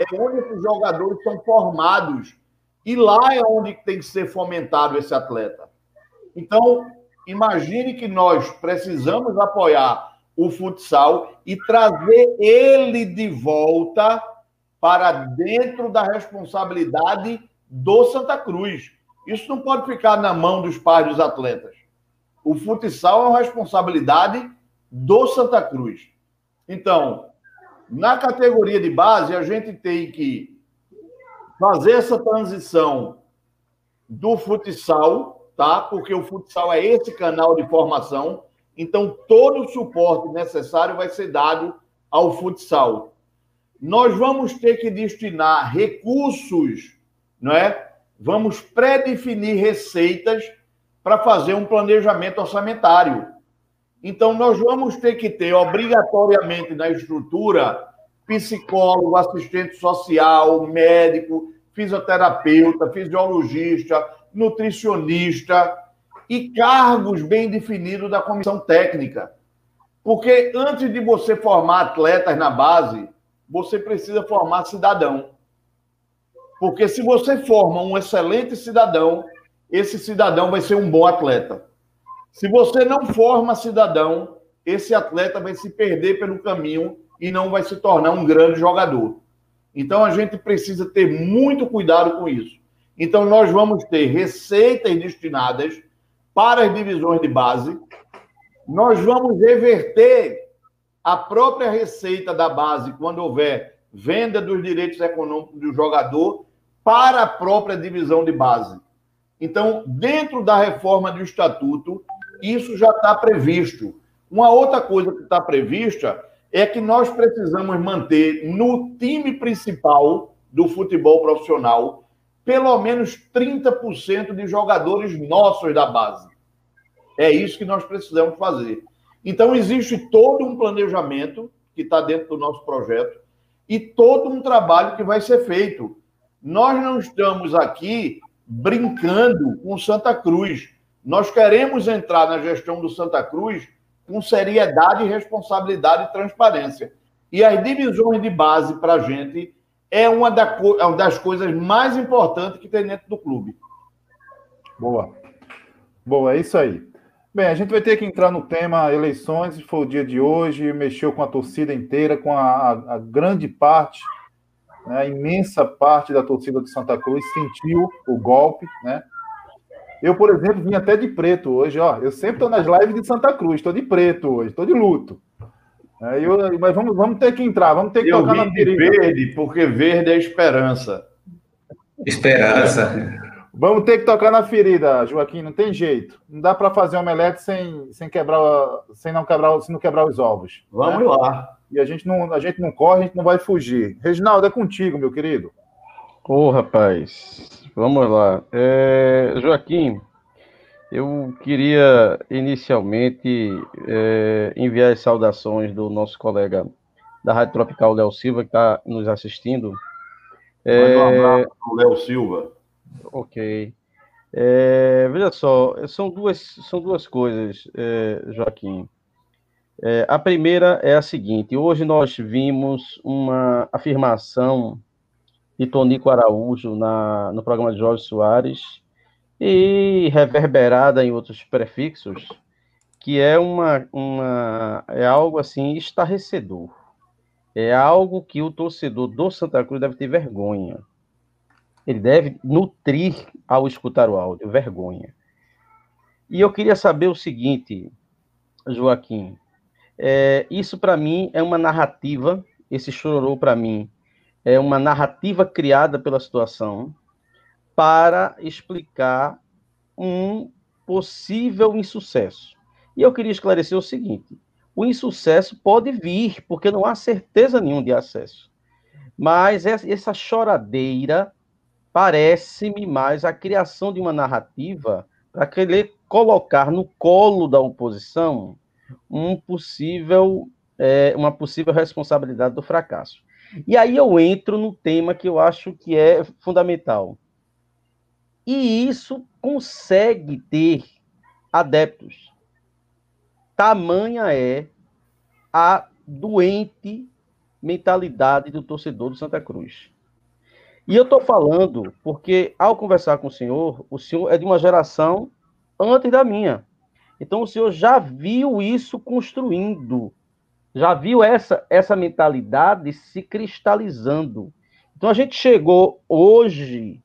S2: É onde esses jogadores são formados. E lá é onde tem que ser fomentado esse atleta. Então, imagine que nós precisamos apoiar o futsal e trazer ele de volta para dentro da responsabilidade do Santa Cruz. Isso não pode ficar na mão dos pais dos atletas. O futsal é uma responsabilidade do Santa Cruz. Então, na categoria de base, a gente tem que fazer essa transição do futsal, tá? Porque o futsal é esse canal de formação. Então, todo o suporte necessário vai ser dado ao futsal. Nós vamos ter que destinar recursos não é? Vamos pré-definir receitas para fazer um planejamento orçamentário. Então, nós vamos ter que ter obrigatoriamente na estrutura psicólogo, assistente social, médico, fisioterapeuta, fisiologista, nutricionista e cargos bem definidos da comissão técnica. Porque antes de você formar atletas na base, você precisa formar cidadão. Porque se você forma um excelente cidadão, esse cidadão vai ser um bom atleta. Se você não forma cidadão, esse atleta vai se perder pelo caminho e não vai se tornar um grande jogador. Então a gente precisa ter muito cuidado com isso. Então nós vamos ter receitas destinadas para as divisões de base. Nós vamos reverter a própria receita da base quando houver venda dos direitos econômicos do jogador para a própria divisão de base. Então, dentro da reforma do estatuto, isso já está previsto. Uma outra coisa que está prevista é que nós precisamos manter no time principal do futebol profissional pelo menos 30% de jogadores nossos da base. É isso que nós precisamos fazer. Então, existe todo um planejamento que está dentro do nosso projeto e todo um trabalho que vai ser feito nós não estamos aqui brincando com Santa Cruz. Nós queremos entrar na gestão do Santa Cruz com seriedade, responsabilidade e transparência. E as divisões de base para a gente é uma, é uma das coisas mais importantes que tem dentro do clube.
S1: Boa. Boa, é isso aí. Bem, a gente vai ter que entrar no tema eleições, foi o dia de hoje, mexeu com a torcida inteira, com a, a grande parte, né, a imensa parte da torcida de Santa Cruz sentiu o golpe, né? Eu, por exemplo, vim até de preto hoje, ó. Eu sempre estou nas lives de Santa Cruz, estou de preto hoje, estou de luto. É, eu, mas vamos, vamos ter que entrar, vamos ter que
S2: eu tocar na ferida. verde, porque verde é esperança.
S3: Esperança.
S1: Vamos ter que tocar na ferida, Joaquim, não tem jeito. Não dá para fazer omelete sem, sem quebrar, sem não quebrar, sem não quebrar os ovos.
S2: Vamos né? lá.
S1: E a gente não, a gente não corre, a gente não vai fugir. Reginaldo, é contigo, meu querido.
S4: Ô, oh, rapaz, vamos lá. É, Joaquim, eu queria inicialmente é, enviar as saudações do nosso colega da Rádio Tropical, Léo Silva, que está nos assistindo.
S2: É, um abraço para o Léo Silva.
S4: Ok. É, veja só, são duas, são duas coisas, é, Joaquim. É, a primeira é a seguinte: hoje nós vimos uma afirmação de Tonico Araújo na, no programa de Jorge Soares e reverberada em outros prefixos, que é uma, uma é algo assim estarrecedor. É algo que o torcedor do Santa Cruz deve ter vergonha ele deve nutrir ao escutar o áudio, vergonha. E eu queria saber o seguinte, Joaquim, é, isso para mim é uma narrativa, esse chororô para mim é uma narrativa criada pela situação para explicar um possível insucesso. E eu queria esclarecer o seguinte: o insucesso pode vir, porque não há certeza nenhuma de acesso. Mas essa choradeira parece-me mais a criação de uma narrativa para querer colocar no colo da oposição um possível, é, uma possível responsabilidade do fracasso. E aí eu entro no tema que eu acho que é fundamental. E isso consegue ter adeptos. Tamanha é a doente mentalidade do torcedor do Santa Cruz. E eu estou falando porque, ao conversar com o senhor, o senhor é de uma geração antes da minha. Então, o senhor já viu isso construindo, já viu essa, essa mentalidade se cristalizando. Então, a gente chegou hoje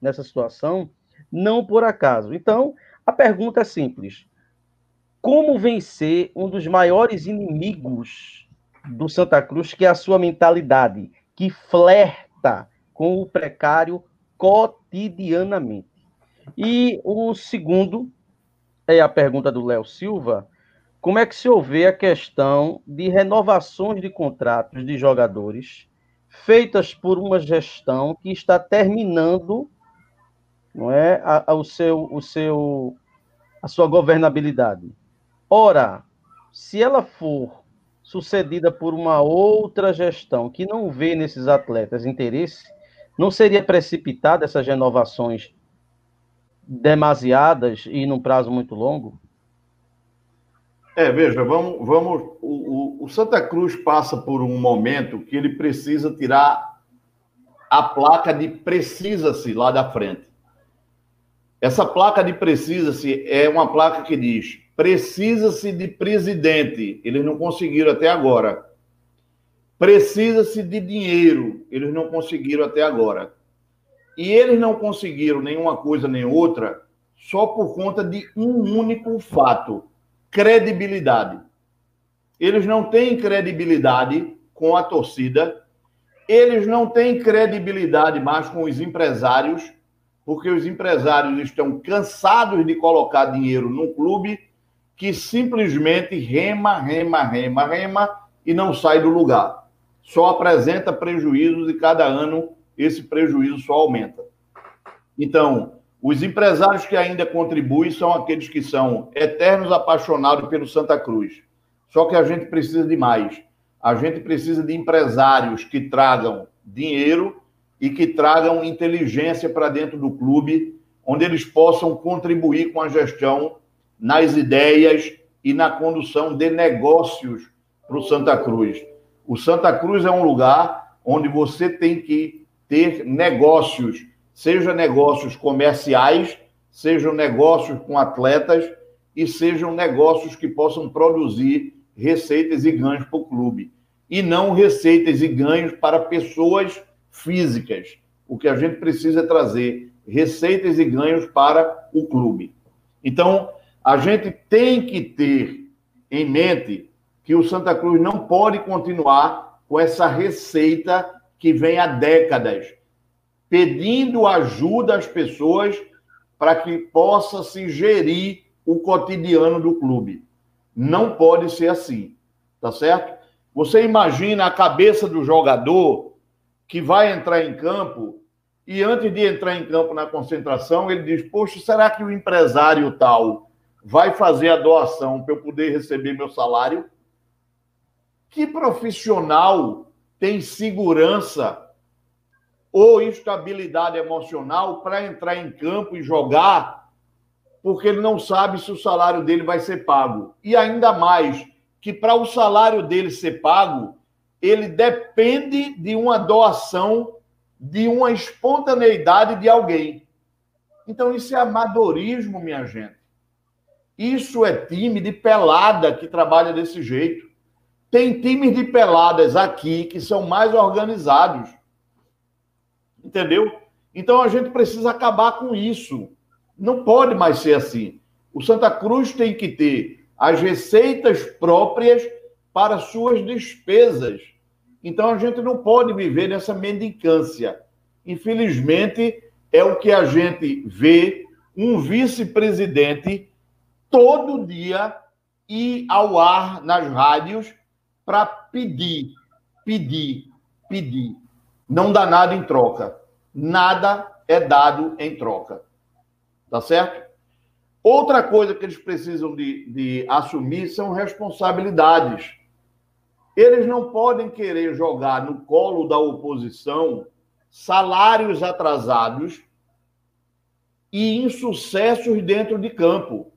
S4: nessa situação não por acaso. Então, a pergunta é simples: como vencer um dos maiores inimigos do Santa Cruz, que é a sua mentalidade, que flerta com o precário cotidianamente. E o segundo é a pergunta do Léo Silva: como é que se houve a questão de renovações de contratos de jogadores feitas por uma gestão que está terminando não é a, a, o seu o seu a sua governabilidade. Ora, se ela for sucedida por uma outra gestão que não vê nesses atletas interesse, não seria precipitado essas renovações demasiadas e num prazo muito longo?
S2: É, veja, vamos, vamos. O, o, Santa Cruz passa por um momento que ele precisa tirar a placa de precisa-se lá da frente. Essa placa de precisa-se é uma placa que diz precisa-se de presidente. Eles não conseguiram até agora. Precisa-se de dinheiro. Eles não conseguiram até agora. E eles não conseguiram nenhuma coisa nem outra só por conta de um único fato: credibilidade. Eles não têm credibilidade com a torcida, eles não têm credibilidade mais com os empresários, porque os empresários estão cansados de colocar dinheiro num clube que simplesmente rema, rema, rema, rema e não sai do lugar só apresenta prejuízos e cada ano esse prejuízo só aumenta. Então, os empresários que ainda contribuem são aqueles que são eternos apaixonados pelo Santa Cruz. Só que a gente precisa de mais. A gente precisa de empresários que tragam dinheiro e que tragam inteligência para dentro do clube, onde eles possam contribuir com a gestão nas ideias e na condução de negócios para o Santa Cruz. O Santa Cruz é um lugar onde você tem que ter negócios, seja negócios comerciais, sejam negócios com atletas e sejam negócios que possam produzir receitas e ganhos para o clube. E não receitas e ganhos para pessoas físicas. O que a gente precisa é trazer receitas e ganhos para o clube. Então, a gente tem que ter em mente que o Santa Cruz não pode continuar com essa receita que vem há décadas, pedindo ajuda às pessoas para que possa se gerir o cotidiano do clube. Não pode ser assim, tá certo? Você imagina a cabeça do jogador que vai entrar em campo e antes de entrar em campo na concentração, ele diz: Poxa, será que o empresário tal vai fazer a doação para eu poder receber meu salário? Que profissional tem segurança ou estabilidade emocional para entrar em campo e jogar porque ele não sabe se o salário dele vai ser pago. E ainda mais, que para o salário dele ser pago, ele depende de uma doação, de uma espontaneidade de alguém. Então, isso é amadorismo, minha gente. Isso é time de pelada que trabalha desse jeito. Tem times de peladas aqui que são mais organizados. Entendeu? Então a gente precisa acabar com isso. Não pode mais ser assim. O Santa Cruz tem que ter as receitas próprias para suas despesas. Então a gente não pode viver nessa mendicância. Infelizmente, é o que a gente vê um vice-presidente todo dia ir ao ar nas rádios para pedir, pedir, pedir. Não dá nada em troca. Nada é dado em troca. Tá certo? Outra coisa que eles precisam de, de assumir são responsabilidades. Eles não podem querer jogar no colo da oposição salários atrasados e insucessos dentro de campo.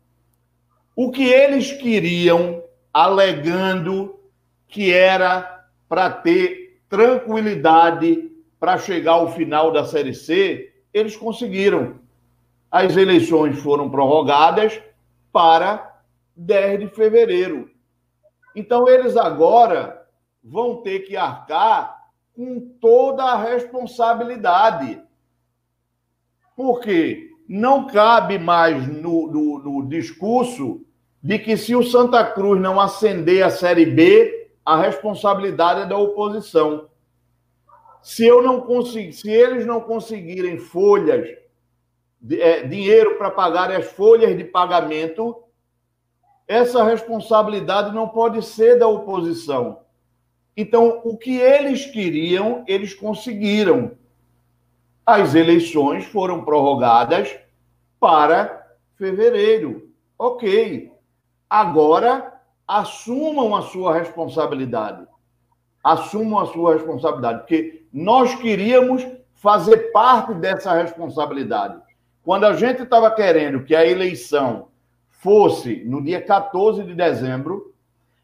S2: O que eles queriam, alegando que era para ter tranquilidade para chegar ao final da Série C, eles conseguiram as eleições foram prorrogadas para 10 de fevereiro. Então, eles agora vão ter que arcar com toda a responsabilidade. Porque não cabe mais no, no, no discurso de que se o Santa Cruz não ascender a Série B, a responsabilidade é da oposição. Se eu não conseguir, se eles não conseguirem folhas é, dinheiro para pagar as folhas de pagamento, essa responsabilidade não pode ser da oposição. Então, o que eles queriam, eles conseguiram. As eleições foram prorrogadas para fevereiro. Ok. Agora, assumam a sua responsabilidade. Assumam a sua responsabilidade, porque nós queríamos fazer parte dessa responsabilidade. Quando a gente estava querendo que a eleição fosse no dia 14 de dezembro,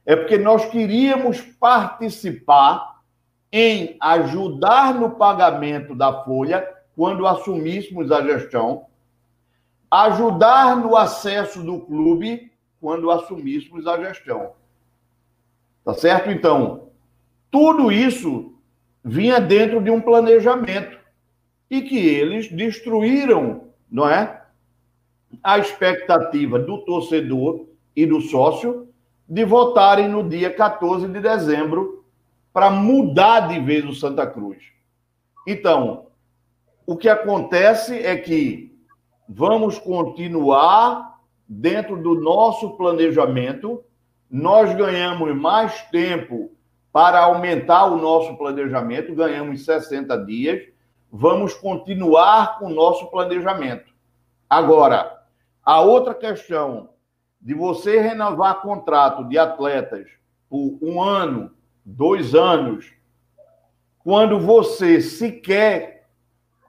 S2: é porque nós queríamos participar em ajudar no pagamento da folha quando assumíssemos a gestão, ajudar no acesso do clube quando assumíssemos a gestão. Tá certo? Então, tudo isso vinha dentro de um planejamento e que eles destruíram não é? A expectativa do torcedor e do sócio de votarem no dia 14 de dezembro para mudar de vez o Santa Cruz. Então, o que acontece é que vamos continuar dentro do nosso planejamento, nós ganhamos mais tempo para aumentar o nosso planejamento, ganhamos 60 dias vamos continuar com o nosso planejamento. Agora, a outra questão de você renovar contrato de atletas por um ano, dois anos, quando você sequer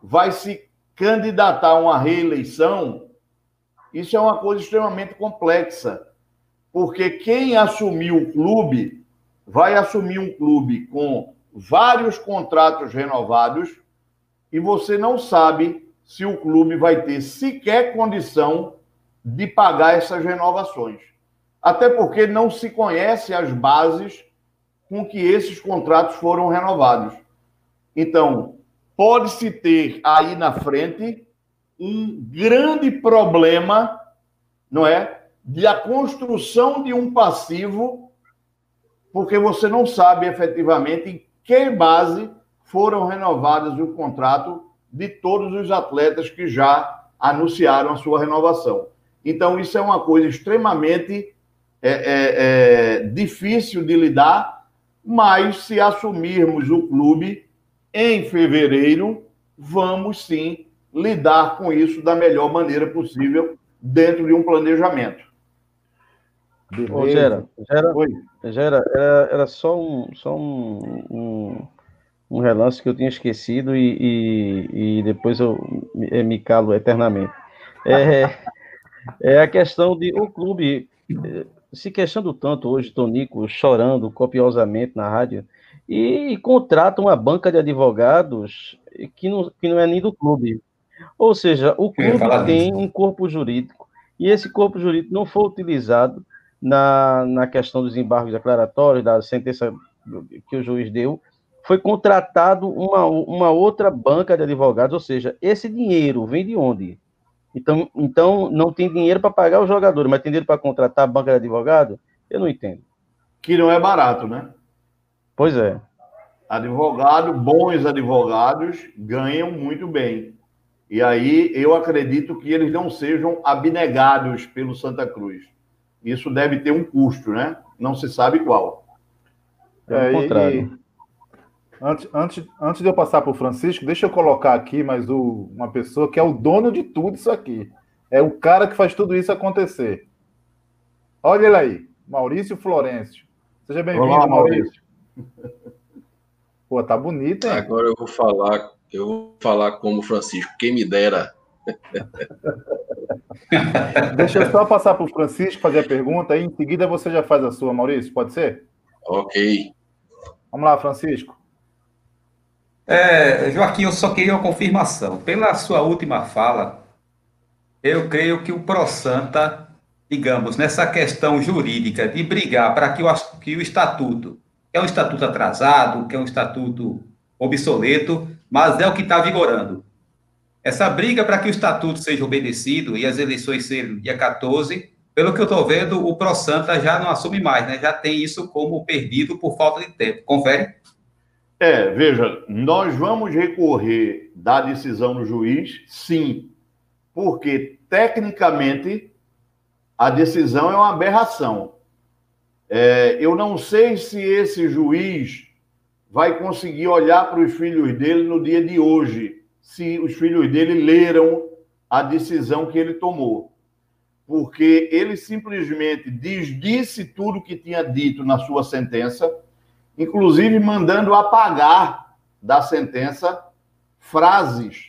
S2: vai se candidatar a uma reeleição, isso é uma coisa extremamente complexa, porque quem assumir o clube vai assumir um clube com vários contratos renovados e você não sabe se o clube vai ter sequer condição de pagar essas renovações. Até porque não se conhece as bases com que esses contratos foram renovados. Então, pode-se ter aí na frente um grande problema, não é? De a construção de um passivo, porque você não sabe efetivamente em que base foram renovados o contrato de todos os atletas que já anunciaram a sua renovação. Então, isso é uma coisa extremamente é, é, é, difícil de lidar, mas se assumirmos o clube em fevereiro, vamos sim lidar com isso da melhor maneira possível dentro de um planejamento.
S4: Ô, Gera, Gera, Gera era, era só, um, só um, um, um relance que eu tinha esquecido e, e, e depois eu me, me calo eternamente. É, é a questão de o clube se queixando tanto hoje, Tonico, chorando copiosamente na rádio, e contrata uma banca de advogados que não, que não é nem do clube. Ou seja, o clube tem um corpo jurídico, e esse corpo jurídico não foi utilizado na, na questão dos embargos declaratórios, da sentença que o juiz deu, foi contratado uma, uma outra banca de advogados, ou seja, esse dinheiro vem de onde? Então, então não tem dinheiro para pagar os jogadores, mas tem dinheiro para contratar a banca de advogado? Eu não entendo.
S2: Que não é barato, né?
S4: Pois é.
S2: Advogado, bons advogados ganham muito bem. E aí eu acredito que eles não sejam abnegados pelo Santa Cruz. Isso deve ter um custo, né? Não se sabe qual.
S1: É, contrário. Antes, antes, antes de eu passar para o Francisco, deixa eu colocar aqui mais o, uma pessoa que é o dono de tudo isso aqui. É o cara que faz tudo isso acontecer. Olha ele aí, Maurício Florencio. Seja bem-vindo, Maurício. Pô, tá bonito, hein?
S5: Agora eu vou falar, eu vou falar como Francisco, quem me dera.
S1: Deixa eu só passar para o Francisco fazer a pergunta, aí em seguida você já faz a sua, Maurício, pode ser?
S5: Ok.
S1: Vamos lá, Francisco.
S3: É, Joaquim, eu só queria uma confirmação. Pela sua última fala, eu creio que o ProSanta, digamos, nessa questão jurídica de brigar para que o, que o estatuto, que é um estatuto atrasado, que é um estatuto obsoleto, mas é o que está vigorando. Essa briga para que o estatuto seja obedecido e as eleições sejam dia 14, pelo que eu estou vendo, o ProSanta já não assume mais, né? Já tem isso como perdido por falta de tempo. Confere?
S2: É, veja, nós vamos recorrer da decisão do juiz, sim, porque tecnicamente a decisão é uma aberração. É, eu não sei se esse juiz vai conseguir olhar para os filhos dele no dia de hoje, se os filhos dele leram a decisão que ele tomou. Porque ele simplesmente desdisse tudo que tinha dito na sua sentença inclusive mandando apagar da sentença frases.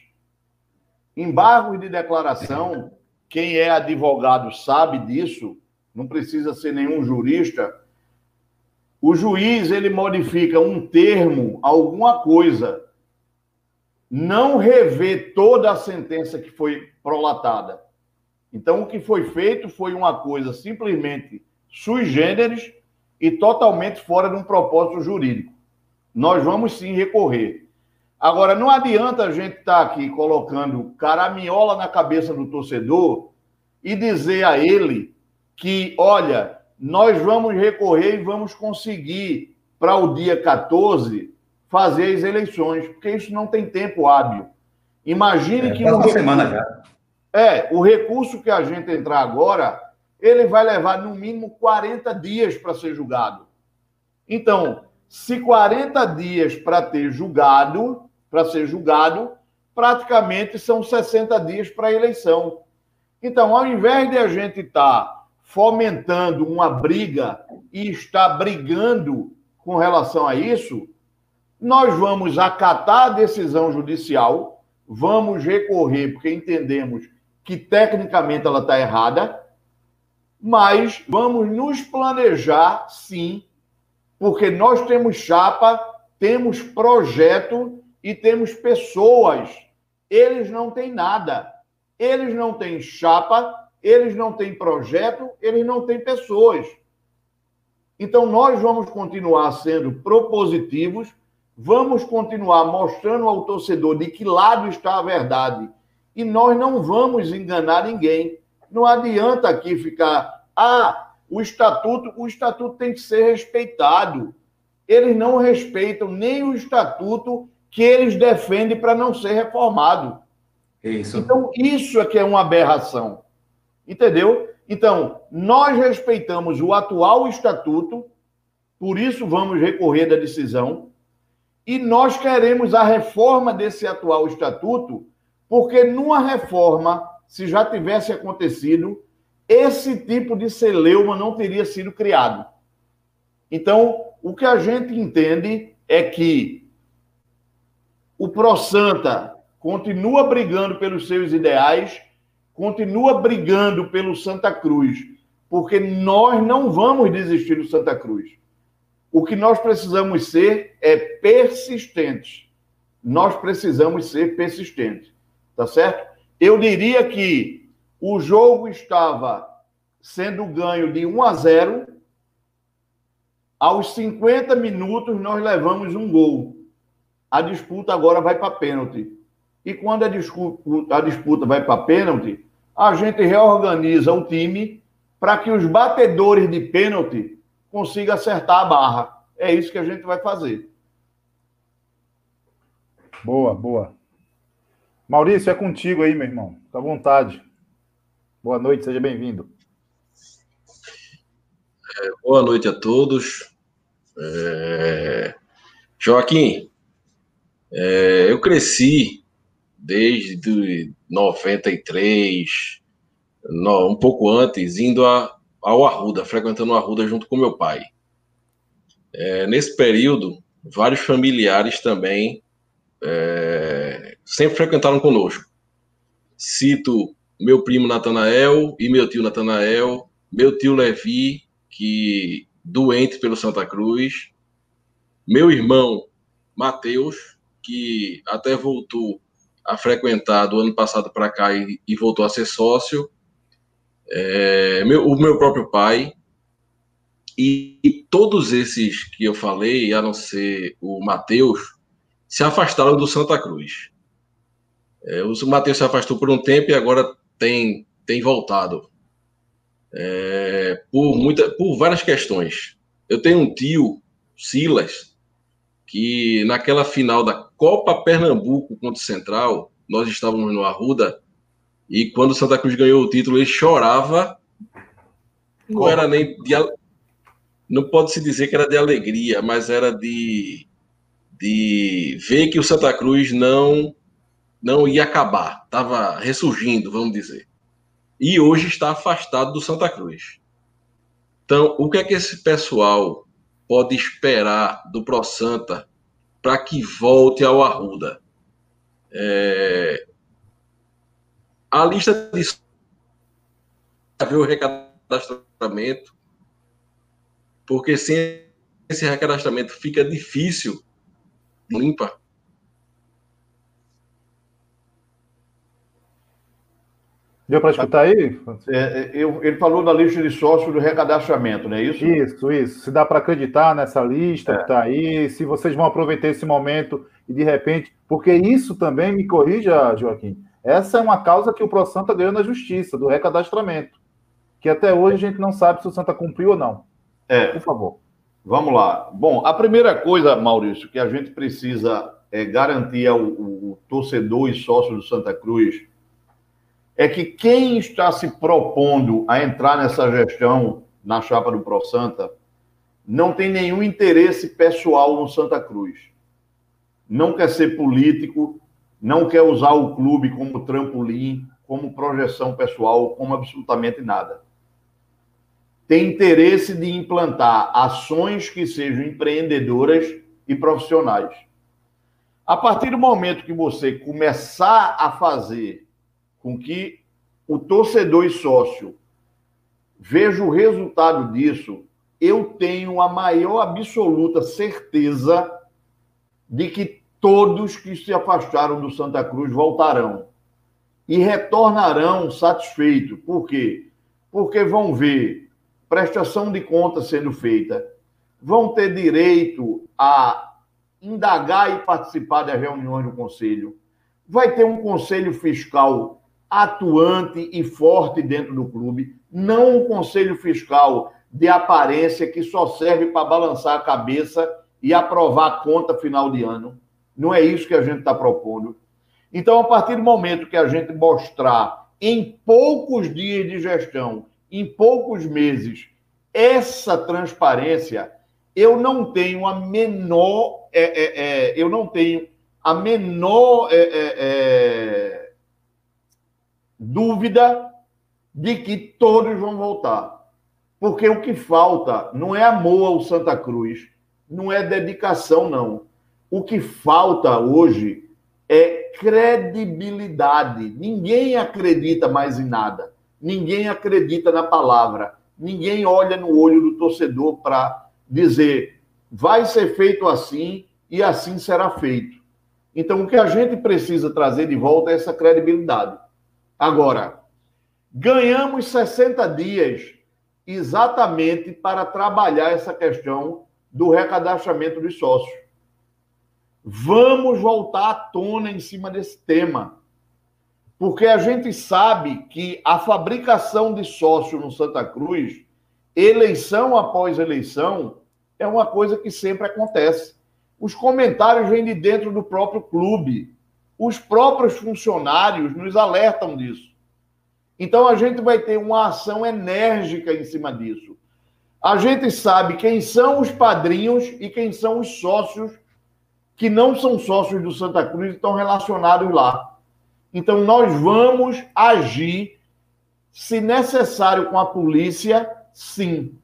S2: Embargos de declaração, quem é advogado sabe disso, não precisa ser nenhum jurista. O juiz ele modifica um termo, alguma coisa, não revê toda a sentença que foi prolatada. Então, o que foi feito foi uma coisa simplesmente sui generis e totalmente fora de um propósito jurídico. Nós vamos sim recorrer. Agora, não adianta a gente estar tá aqui colocando caraminhola na cabeça do torcedor e dizer a ele que, olha, nós vamos recorrer e vamos conseguir para o dia 14 fazer as eleições, porque isso não tem tempo hábil. Imagine é, que.
S3: Uma semana já.
S2: É, o recurso que a gente entrar agora ele vai levar no mínimo 40 dias para ser julgado. Então, se 40 dias para ter julgado, para ser julgado, praticamente são 60 dias para a eleição. Então, ao invés de a gente estar tá fomentando uma briga e estar brigando com relação a isso, nós vamos acatar a decisão judicial, vamos recorrer, porque entendemos que tecnicamente ela está errada, mas vamos nos planejar sim, porque nós temos chapa, temos projeto e temos pessoas. Eles não têm nada. Eles não têm chapa, eles não têm projeto, eles não têm pessoas. Então, nós vamos continuar sendo propositivos, vamos continuar mostrando ao torcedor de que lado está a verdade. E nós não vamos enganar ninguém. Não adianta aqui ficar, ah, o estatuto, o estatuto tem que ser respeitado. Eles não respeitam nem o estatuto que eles defendem para não ser reformado. Isso. Então, isso é que é uma aberração. Entendeu? Então, nós respeitamos o atual estatuto, por isso vamos recorrer da decisão, e nós queremos a reforma desse atual estatuto, porque numa reforma, se já tivesse acontecido, esse tipo de celeuma não teria sido criado. Então, o que a gente entende é que o ProSanta continua brigando pelos seus ideais, continua brigando pelo Santa Cruz, porque nós não vamos desistir do Santa Cruz. O que nós precisamos ser é persistentes. Nós precisamos ser persistentes, tá certo? Eu diria que o jogo estava sendo ganho de 1 a 0. Aos 50 minutos, nós levamos um gol. A disputa agora vai para pênalti. E quando a disputa, vai para pênalti, a gente reorganiza o time para que os batedores de pênalti consigam acertar a barra. É isso que a gente vai fazer.
S1: Boa, boa. Maurício, é contigo aí, meu irmão. Fica à vontade. Boa noite, seja bem-vindo.
S5: É, boa noite a todos. É... Joaquim, é, eu cresci desde 93, no, um pouco antes, indo a, ao Arruda, frequentando o Arruda junto com meu pai. É, nesse período, vários familiares também é, sempre frequentaram conosco. Cito meu primo Natanael e meu tio Natanael, meu tio Levi, que doente pelo Santa Cruz, meu irmão Mateus, que até voltou a frequentar do ano passado para cá e, e, voltou a ser sócio, é, meu, o meu próprio pai, e, e, todos esses que eu falei, a não ser o Mateus, se afastaram do Santa Cruz. É, o Mateus se afastou por um tempo e agora tem, tem voltado é, por, muita, por várias questões. Eu tenho um tio, Silas, que naquela final da Copa Pernambuco contra o Central, nós estávamos no Arruda, e quando o Santa Cruz ganhou o título, ele chorava. Não era nem de. Não pode se dizer que era de alegria, mas era de, de ver que o Santa Cruz não não ia acabar, estava ressurgindo, vamos dizer. E hoje está afastado do Santa Cruz. Então, o que é que esse pessoal pode esperar do Pro Santa para que volte ao Arruda? É... A lista de haver o recadastramento, porque sem esse recadastramento fica difícil limpa
S1: Deu para escutar aí?
S2: É, é, eu, ele falou da lista de sócios do recadastramento, não é isso?
S1: Isso, isso. Se dá para acreditar nessa lista é. que está aí, se vocês vão aproveitar esse momento e de repente. Porque isso também, me corrija, Joaquim, essa é uma causa que o Pro Santa ganhou na justiça, do recadastramento. Que até hoje a gente não sabe se o Santa cumpriu ou não.
S2: É. Por favor. Vamos lá. Bom, a primeira coisa, Maurício, que a gente precisa é, garantir ao, ao torcedor e sócio do Santa Cruz é que quem está se propondo a entrar nessa gestão na chapa do Pro Santa não tem nenhum interesse pessoal no Santa Cruz. Não quer ser político, não quer usar o clube como trampolim, como projeção pessoal, como absolutamente nada. Tem interesse de implantar ações que sejam empreendedoras e profissionais. A partir do momento que você começar a fazer com que o torcedor e sócio veja o resultado disso, eu tenho a maior absoluta certeza de que todos que se afastaram do Santa Cruz voltarão e retornarão satisfeitos. Por quê? Porque vão ver prestação de contas sendo feita, vão ter direito a indagar e participar das reuniões do conselho, vai ter um conselho fiscal atuante e forte dentro do clube, não um conselho fiscal de aparência que só serve para balançar a cabeça e aprovar a conta final de ano. Não é isso que a gente está propondo. Então, a partir do momento que a gente mostrar em poucos dias de gestão, em poucos meses, essa transparência, eu não tenho a menor, é, é, é, eu não tenho a menor é, é, é, dúvida de que todos vão voltar. Porque o que falta não é amor ao Santa Cruz, não é dedicação, não. O que falta hoje é credibilidade. Ninguém acredita mais em nada. Ninguém acredita na palavra. Ninguém olha no olho do torcedor para dizer vai ser feito assim e assim será feito. Então, o que a gente precisa trazer de volta é essa credibilidade. Agora, ganhamos 60 dias exatamente para trabalhar essa questão do recadastramento dos sócios. Vamos voltar à tona em cima desse tema. Porque a gente sabe que a fabricação de sócio no Santa Cruz, eleição após eleição, é uma coisa que sempre acontece. Os comentários vêm de dentro do próprio clube. Os próprios funcionários nos alertam disso. Então a gente vai ter uma ação enérgica em cima disso. A gente sabe quem são os padrinhos e quem são os sócios que não são sócios do Santa Cruz e estão relacionados lá. Então nós vamos agir, se necessário, com a polícia, sim.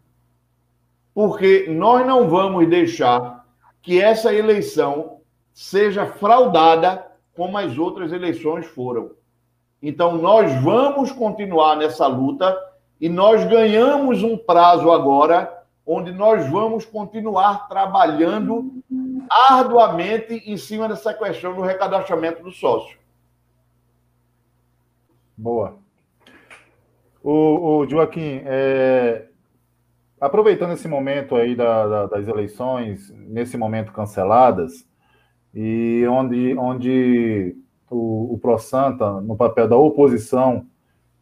S2: Porque nós não vamos deixar que essa eleição seja fraudada como as outras eleições foram. Então, nós vamos continuar nessa luta e nós ganhamos um prazo agora onde nós vamos continuar trabalhando arduamente em cima dessa questão do recadastramento do sócio.
S1: Boa. O, o Joaquim, é, aproveitando esse momento aí da, da, das eleições, nesse momento canceladas, e onde, onde o, o ProSanta, no papel da oposição,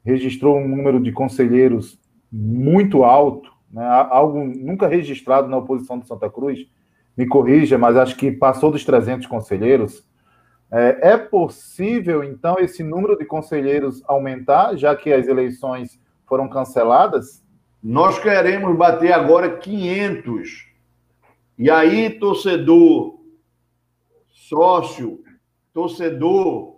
S1: registrou um número de conselheiros muito alto, né, algo nunca registrado na oposição do Santa Cruz. Me corrija, mas acho que passou dos 300 conselheiros. É, é possível, então, esse número de conselheiros aumentar, já que as eleições foram canceladas?
S2: Nós queremos bater agora 500. E aí, torcedor, sócio, torcedor,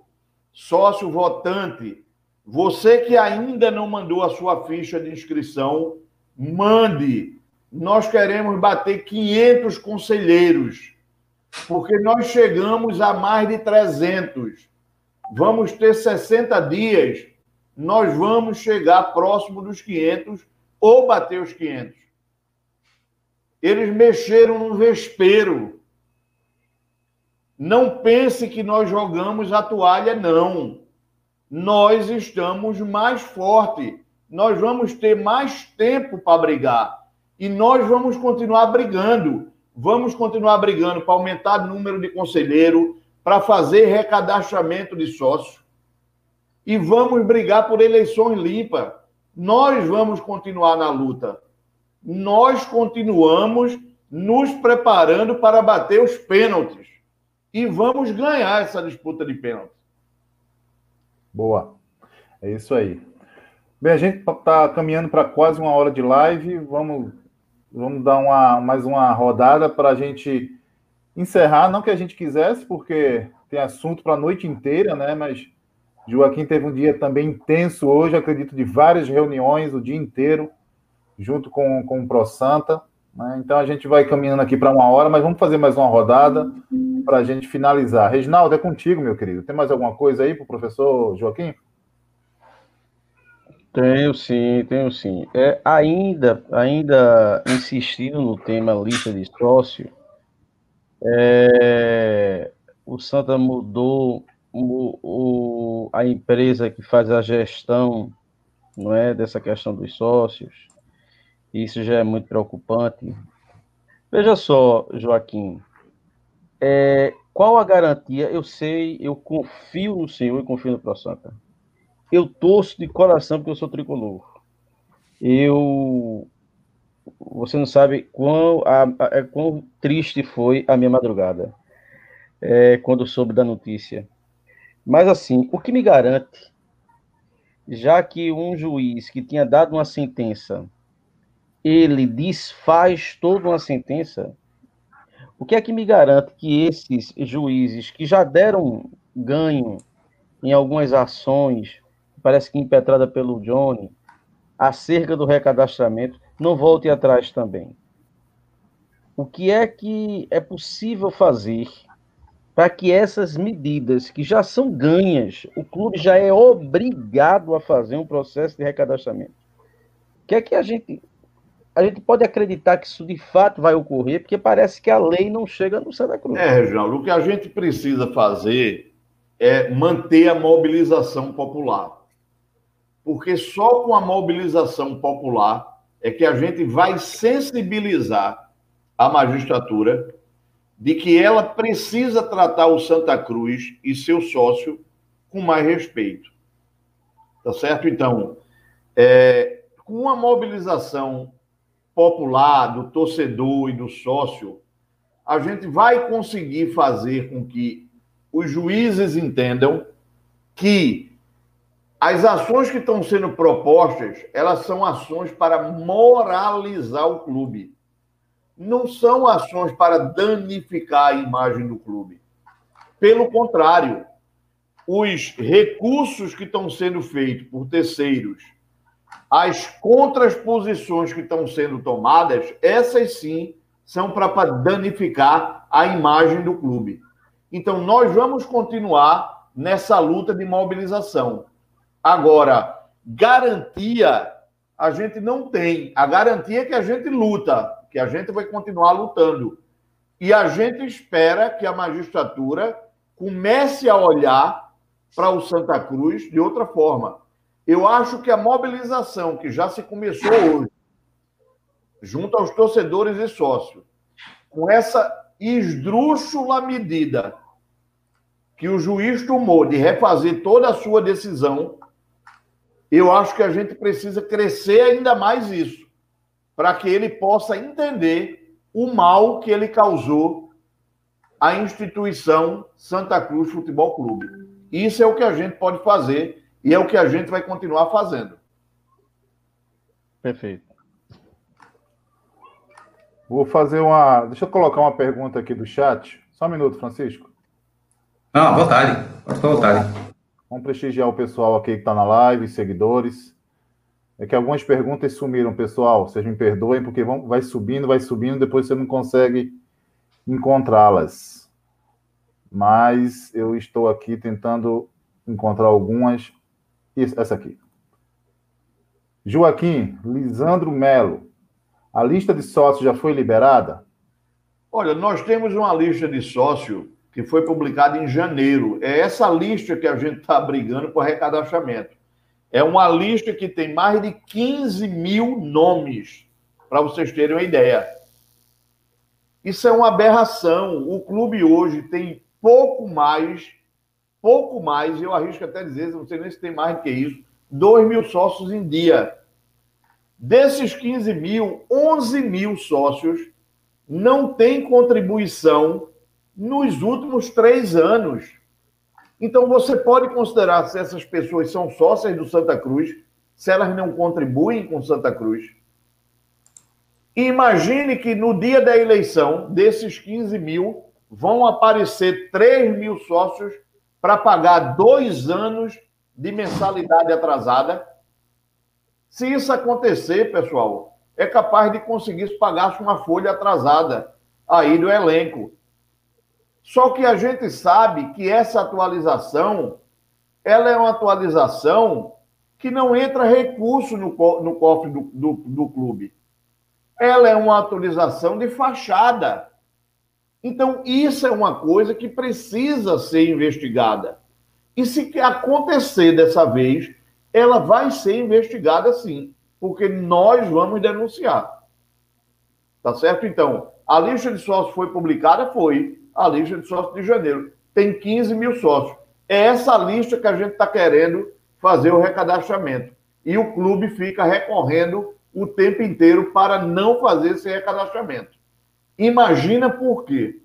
S2: sócio votante, você que ainda não mandou a sua ficha de inscrição, mande. Nós queremos bater 500 conselheiros, porque nós chegamos a mais de 300. Vamos ter 60 dias, nós vamos chegar próximo dos 500 ou bater os 500. Eles mexeram no vespeiro. Não pense que nós jogamos a toalha, não. Nós estamos mais forte. Nós vamos ter mais tempo para brigar. E nós vamos continuar brigando. Vamos continuar brigando para aumentar o número de conselheiro, para fazer recadastramento de sócio. E vamos brigar por eleições limpas. Nós vamos continuar na luta. Nós continuamos nos preparando para bater os pênaltis e vamos ganhar essa disputa de pênalti.
S1: Boa. É isso aí. Bem, a gente está caminhando para quase uma hora de live. Vamos, vamos dar uma, mais uma rodada para a gente encerrar. Não que a gente quisesse, porque tem assunto para a noite inteira, né? Mas Joaquim teve um dia também intenso hoje, acredito, de várias reuniões o dia inteiro, junto com, com o Pro Santa. Né? Então a gente vai caminhando aqui para uma hora, mas vamos fazer mais uma rodada. Para a gente finalizar. Reginaldo, é contigo, meu querido. Tem mais alguma coisa aí para o professor Joaquim?
S4: Tenho sim, tenho sim. É, ainda, ainda insistindo no tema lista de sócio, é, o Santa mudou o, o, a empresa que faz a gestão não é dessa questão dos sócios. Isso já é muito preocupante. Veja só, Joaquim, é, qual a garantia? Eu sei, eu confio no Senhor e confio no Pro Santa. Eu torço de coração porque eu sou tricolor. Eu. Você não sabe quão, a, a, é, quão triste foi a minha madrugada é, quando soube da notícia. Mas, assim, o que me garante, já que um juiz que tinha dado uma sentença, ele desfaz toda uma sentença, o que é que me garante que esses juízes que já deram ganho em algumas ações, parece que impetrada pelo Johnny, acerca do recadastramento, não volte atrás também? O que é que é possível fazer para que essas medidas que já são ganhas, o clube já é obrigado a fazer um processo de recadastramento? O que é que a gente a gente pode acreditar que isso de fato vai ocorrer, porque parece que a lei não chega no Santa Cruz.
S2: É, Reginaldo, o que a gente precisa fazer é manter a mobilização popular. Porque só com a mobilização popular é que a gente vai sensibilizar a magistratura de que ela precisa tratar o Santa Cruz e seu sócio com mais respeito. Tá certo? Então, é, com a mobilização popular, do torcedor e do sócio, a gente vai conseguir fazer com que os juízes entendam que as ações que estão sendo propostas, elas são ações para moralizar o clube. Não são ações para danificar a imagem do clube. Pelo contrário, os recursos que estão sendo feitos por terceiros as contrasposições que estão sendo tomadas, essas sim são para danificar a imagem do clube. Então, nós vamos continuar nessa luta de mobilização. Agora, garantia a gente não tem. A garantia é que a gente luta, que a gente vai continuar lutando. E a gente espera que a magistratura comece a olhar para o Santa Cruz de outra forma. Eu acho que a mobilização que já se começou hoje, junto aos torcedores e sócios, com essa esdrúxula medida que o juiz tomou de refazer toda a sua decisão, eu acho que a gente precisa crescer ainda mais isso, para que ele possa entender o mal que ele causou à instituição Santa Cruz Futebol Clube. Isso é o que a gente pode fazer e é o que a gente vai continuar fazendo.
S4: Perfeito.
S1: Vou fazer uma. Deixa eu colocar uma pergunta aqui do chat. Só um minuto, Francisco.
S3: Não, à vontade. Pode ficar à vontade.
S1: Vamos prestigiar o pessoal aqui que está na live, seguidores. É que algumas perguntas sumiram, pessoal. Vocês me perdoem, porque vão, vai subindo, vai subindo, depois você não consegue encontrá-las. Mas eu estou aqui tentando encontrar algumas. Isso, essa aqui. Joaquim, Lisandro Melo, a lista de sócios já foi liberada?
S2: Olha, nós temos uma lista de sócio que foi publicada em janeiro. É essa lista que a gente está brigando por recadastramento. É uma lista que tem mais de 15 mil nomes, para vocês terem uma ideia. Isso é uma aberração. O clube hoje tem pouco mais pouco mais, eu arrisco até dizer, não sei nem se tem mais do que isso, 2 mil sócios em dia. Desses 15 mil, 11 mil sócios não têm contribuição nos últimos três anos. Então, você pode considerar se essas pessoas são sócias do Santa Cruz, se elas não contribuem com Santa Cruz. imagine que no dia da eleição, desses 15 mil, vão aparecer 3 mil sócios para pagar dois anos de mensalidade atrasada. Se isso acontecer, pessoal, é capaz de conseguir pagar uma folha atrasada aí do elenco. Só que a gente sabe que essa atualização, ela é uma atualização que não entra recurso no, no cofre do, do, do clube. Ela é uma atualização de fachada. Então, isso é uma coisa que precisa ser investigada. E se acontecer dessa vez, ela vai ser investigada sim, porque nós vamos denunciar. Tá certo? Então, a lista de sócios foi publicada? Foi. A lista de sócios de janeiro. Tem 15 mil sócios. É essa lista que a gente está querendo fazer o recadastramento. E o clube fica recorrendo o tempo inteiro para não fazer esse recadastramento. Imagina por quê.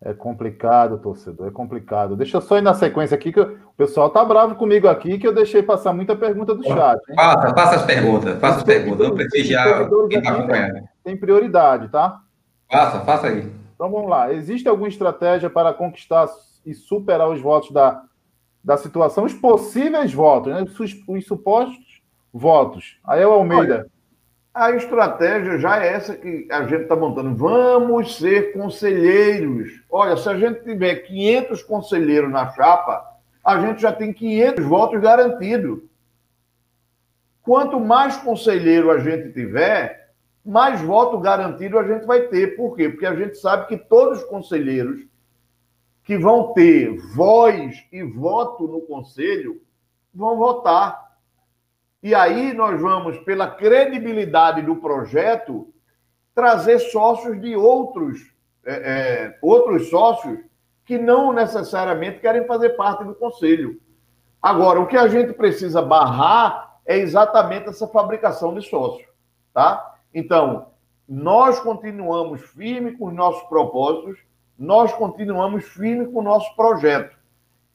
S1: É complicado, torcedor, é complicado. Deixa eu só ir na sequência aqui, que o pessoal tá bravo comigo aqui, que eu deixei passar muita pergunta do chat.
S3: Hein? Faça, faça as perguntas, faça as perguntas. Não prestigiar quem está acompanhando.
S1: Tem prioridade, tá?
S3: Faça, faça aí.
S1: Então vamos lá. Existe alguma estratégia para conquistar e superar os votos da, da situação? Os possíveis votos, né? Os, os supostos votos. Aí é o Almeida. Olha,
S2: a estratégia já é essa que a gente está montando. Vamos ser conselheiros. Olha, se a gente tiver 500 conselheiros na chapa, a gente já tem 500 votos garantidos. Quanto mais conselheiro a gente tiver, mais voto garantido a gente vai ter. Por quê? Porque a gente sabe que todos os conselheiros que vão ter voz e voto no conselho vão votar. E aí nós vamos, pela credibilidade do projeto, trazer sócios de outros, é, é, outros sócios que não necessariamente querem fazer parte do conselho. Agora, o que a gente precisa barrar é exatamente essa fabricação de sócios, tá? Então, nós continuamos firmes com os nossos propósitos, nós continuamos firmes com o nosso projeto.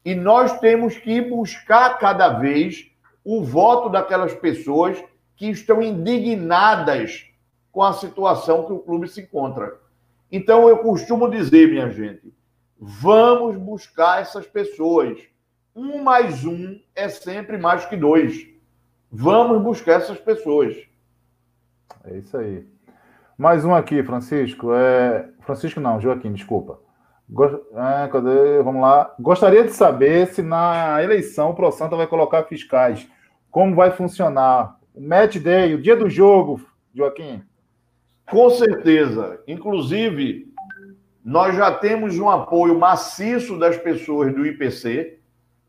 S2: E nós temos que buscar cada vez o voto daquelas pessoas que estão indignadas com a situação que o clube se encontra. Então, eu costumo dizer, minha gente, vamos buscar essas pessoas. Um mais um é sempre mais que dois. Vamos buscar essas pessoas.
S1: É isso aí. Mais um aqui, Francisco. É... Francisco não, Joaquim, desculpa. É, cadê? Vamos lá. Gostaria de saber se na eleição o ProSanta vai colocar fiscais. Como vai funcionar? O match day, o dia do jogo, Joaquim?
S2: Com certeza. Inclusive, nós já temos um apoio maciço das pessoas do IPC,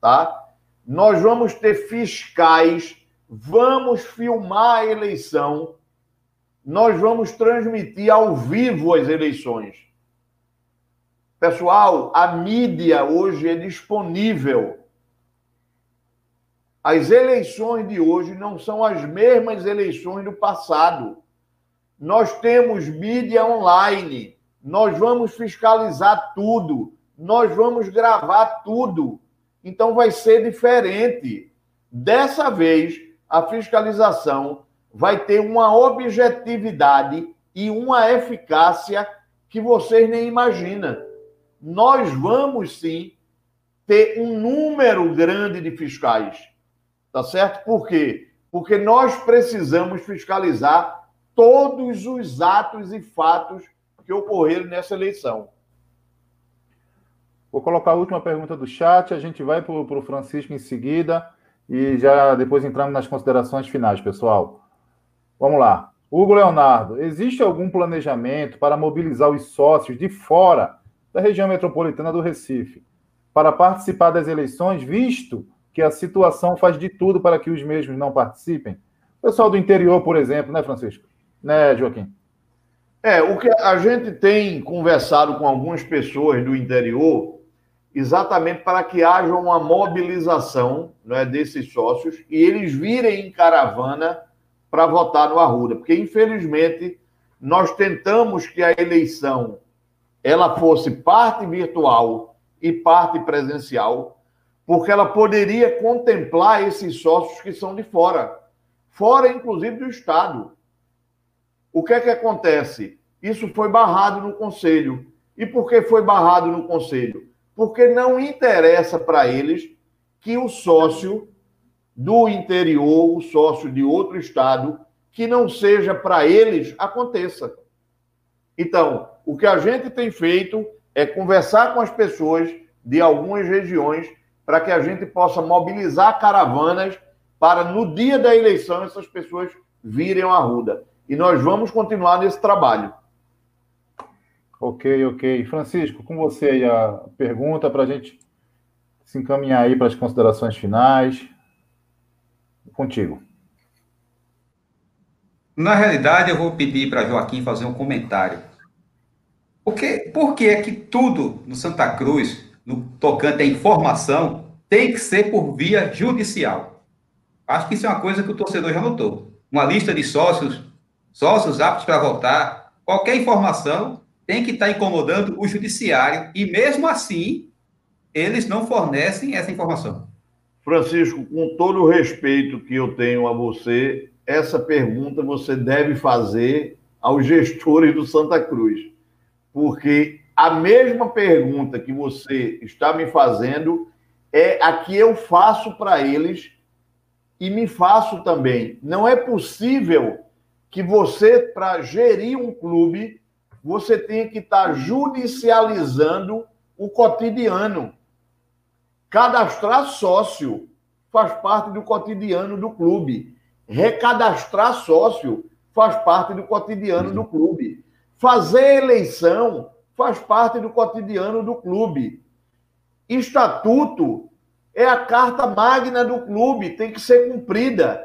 S2: tá? Nós vamos ter fiscais, vamos filmar a eleição, nós vamos transmitir ao vivo as eleições. Pessoal, a mídia hoje é disponível. As eleições de hoje não são as mesmas eleições do passado. Nós temos mídia online, nós vamos fiscalizar tudo, nós vamos gravar tudo. Então vai ser diferente. Dessa vez, a fiscalização vai ter uma objetividade e uma eficácia que vocês nem imaginam nós vamos sim ter um número grande de fiscais. Tá certo? Por quê? Porque nós precisamos fiscalizar todos os atos e fatos que ocorreram nessa eleição.
S1: Vou colocar a última pergunta do chat, a gente vai para o Francisco em seguida e já depois entramos nas considerações finais, pessoal. Vamos lá. Hugo Leonardo, existe algum planejamento para mobilizar os sócios de fora da região metropolitana do Recife para participar das eleições, visto que a situação faz de tudo para que os mesmos não participem? O pessoal do interior, por exemplo, né, Francisco? Né, Joaquim?
S2: É, o que a gente tem conversado com algumas pessoas do interior, exatamente para que haja uma mobilização né, desses sócios e eles virem em caravana para votar no Arruda, porque infelizmente nós tentamos que a eleição ela fosse parte virtual e parte presencial, porque ela poderia contemplar esses sócios que são de fora, fora inclusive do Estado. O que é que acontece? Isso foi barrado no Conselho. E por que foi barrado no Conselho? Porque não interessa para eles que o sócio do interior, o sócio de outro estado, que não seja para eles, aconteça. Então, o que a gente tem feito é conversar com as pessoas de algumas regiões para que a gente possa mobilizar caravanas para, no dia da eleição, essas pessoas virem à Ruda. E nós vamos continuar nesse trabalho.
S1: Ok, ok. Francisco, com você aí a pergunta para a gente se encaminhar aí para as considerações finais. Contigo.
S3: Na realidade, eu vou pedir para Joaquim fazer um comentário. Porque, por que é que tudo no Santa Cruz, no tocante à informação, tem que ser por via judicial? Acho que isso é uma coisa que o torcedor já notou. Uma lista de sócios, sócios aptos para votar, qualquer informação tem que estar incomodando o judiciário e, mesmo assim, eles não fornecem essa informação.
S2: Francisco, com todo o respeito que eu tenho a você, essa pergunta você deve fazer aos gestores do Santa Cruz. Porque a mesma pergunta que você está me fazendo é a que eu faço para eles e me faço também. Não é possível que você, para gerir um clube, você tenha que estar judicializando o cotidiano. Cadastrar sócio faz parte do cotidiano do clube. Recadastrar sócio faz parte do cotidiano do clube. Fazer eleição faz parte do cotidiano do clube. Estatuto é a carta magna do clube, tem que ser cumprida.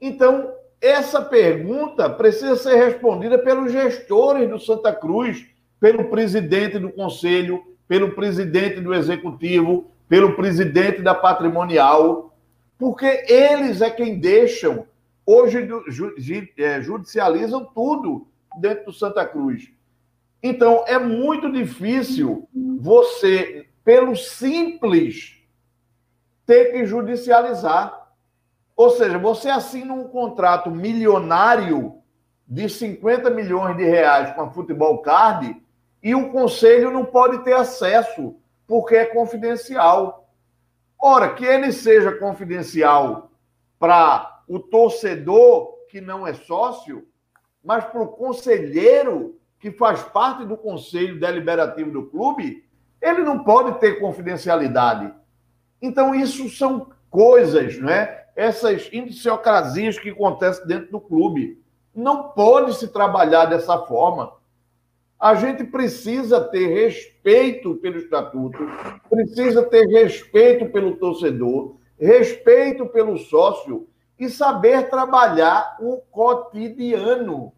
S2: Então, essa pergunta precisa ser respondida pelos gestores do Santa Cruz, pelo presidente do conselho, pelo presidente do executivo, pelo presidente da patrimonial, porque eles é quem deixam, hoje é, judicializam tudo dentro do Santa Cruz. Então, é muito difícil você, pelo simples, ter que judicializar. Ou seja, você assina um contrato milionário de 50 milhões de reais com a Futebol Card e o conselho não pode ter acesso porque é confidencial. Ora, que ele seja confidencial para o torcedor que não é sócio, mas para o conselheiro que faz parte do conselho deliberativo do clube, ele não pode ter confidencialidade. Então, isso são coisas, não é? Essas indiciocrasias que acontecem dentro do clube. Não pode se trabalhar dessa forma. A gente precisa ter respeito pelo estatuto, precisa ter respeito pelo torcedor, respeito pelo sócio e saber trabalhar o cotidiano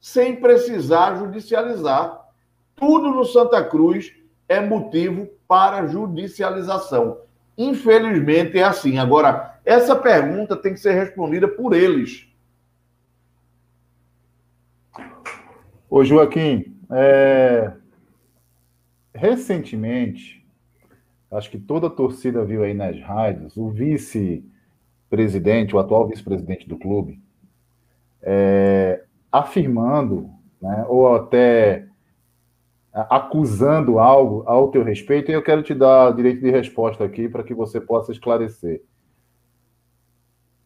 S2: sem precisar judicializar. Tudo no Santa Cruz é motivo para judicialização. Infelizmente é assim. Agora, essa pergunta tem que ser respondida por eles.
S1: Ô, Joaquim, é... recentemente, acho que toda a torcida viu aí nas rádios, o vice-presidente, o atual vice-presidente do clube, é... afirmando, né, ou até acusando algo ao teu respeito, e eu quero te dar direito de resposta aqui para que você possa esclarecer.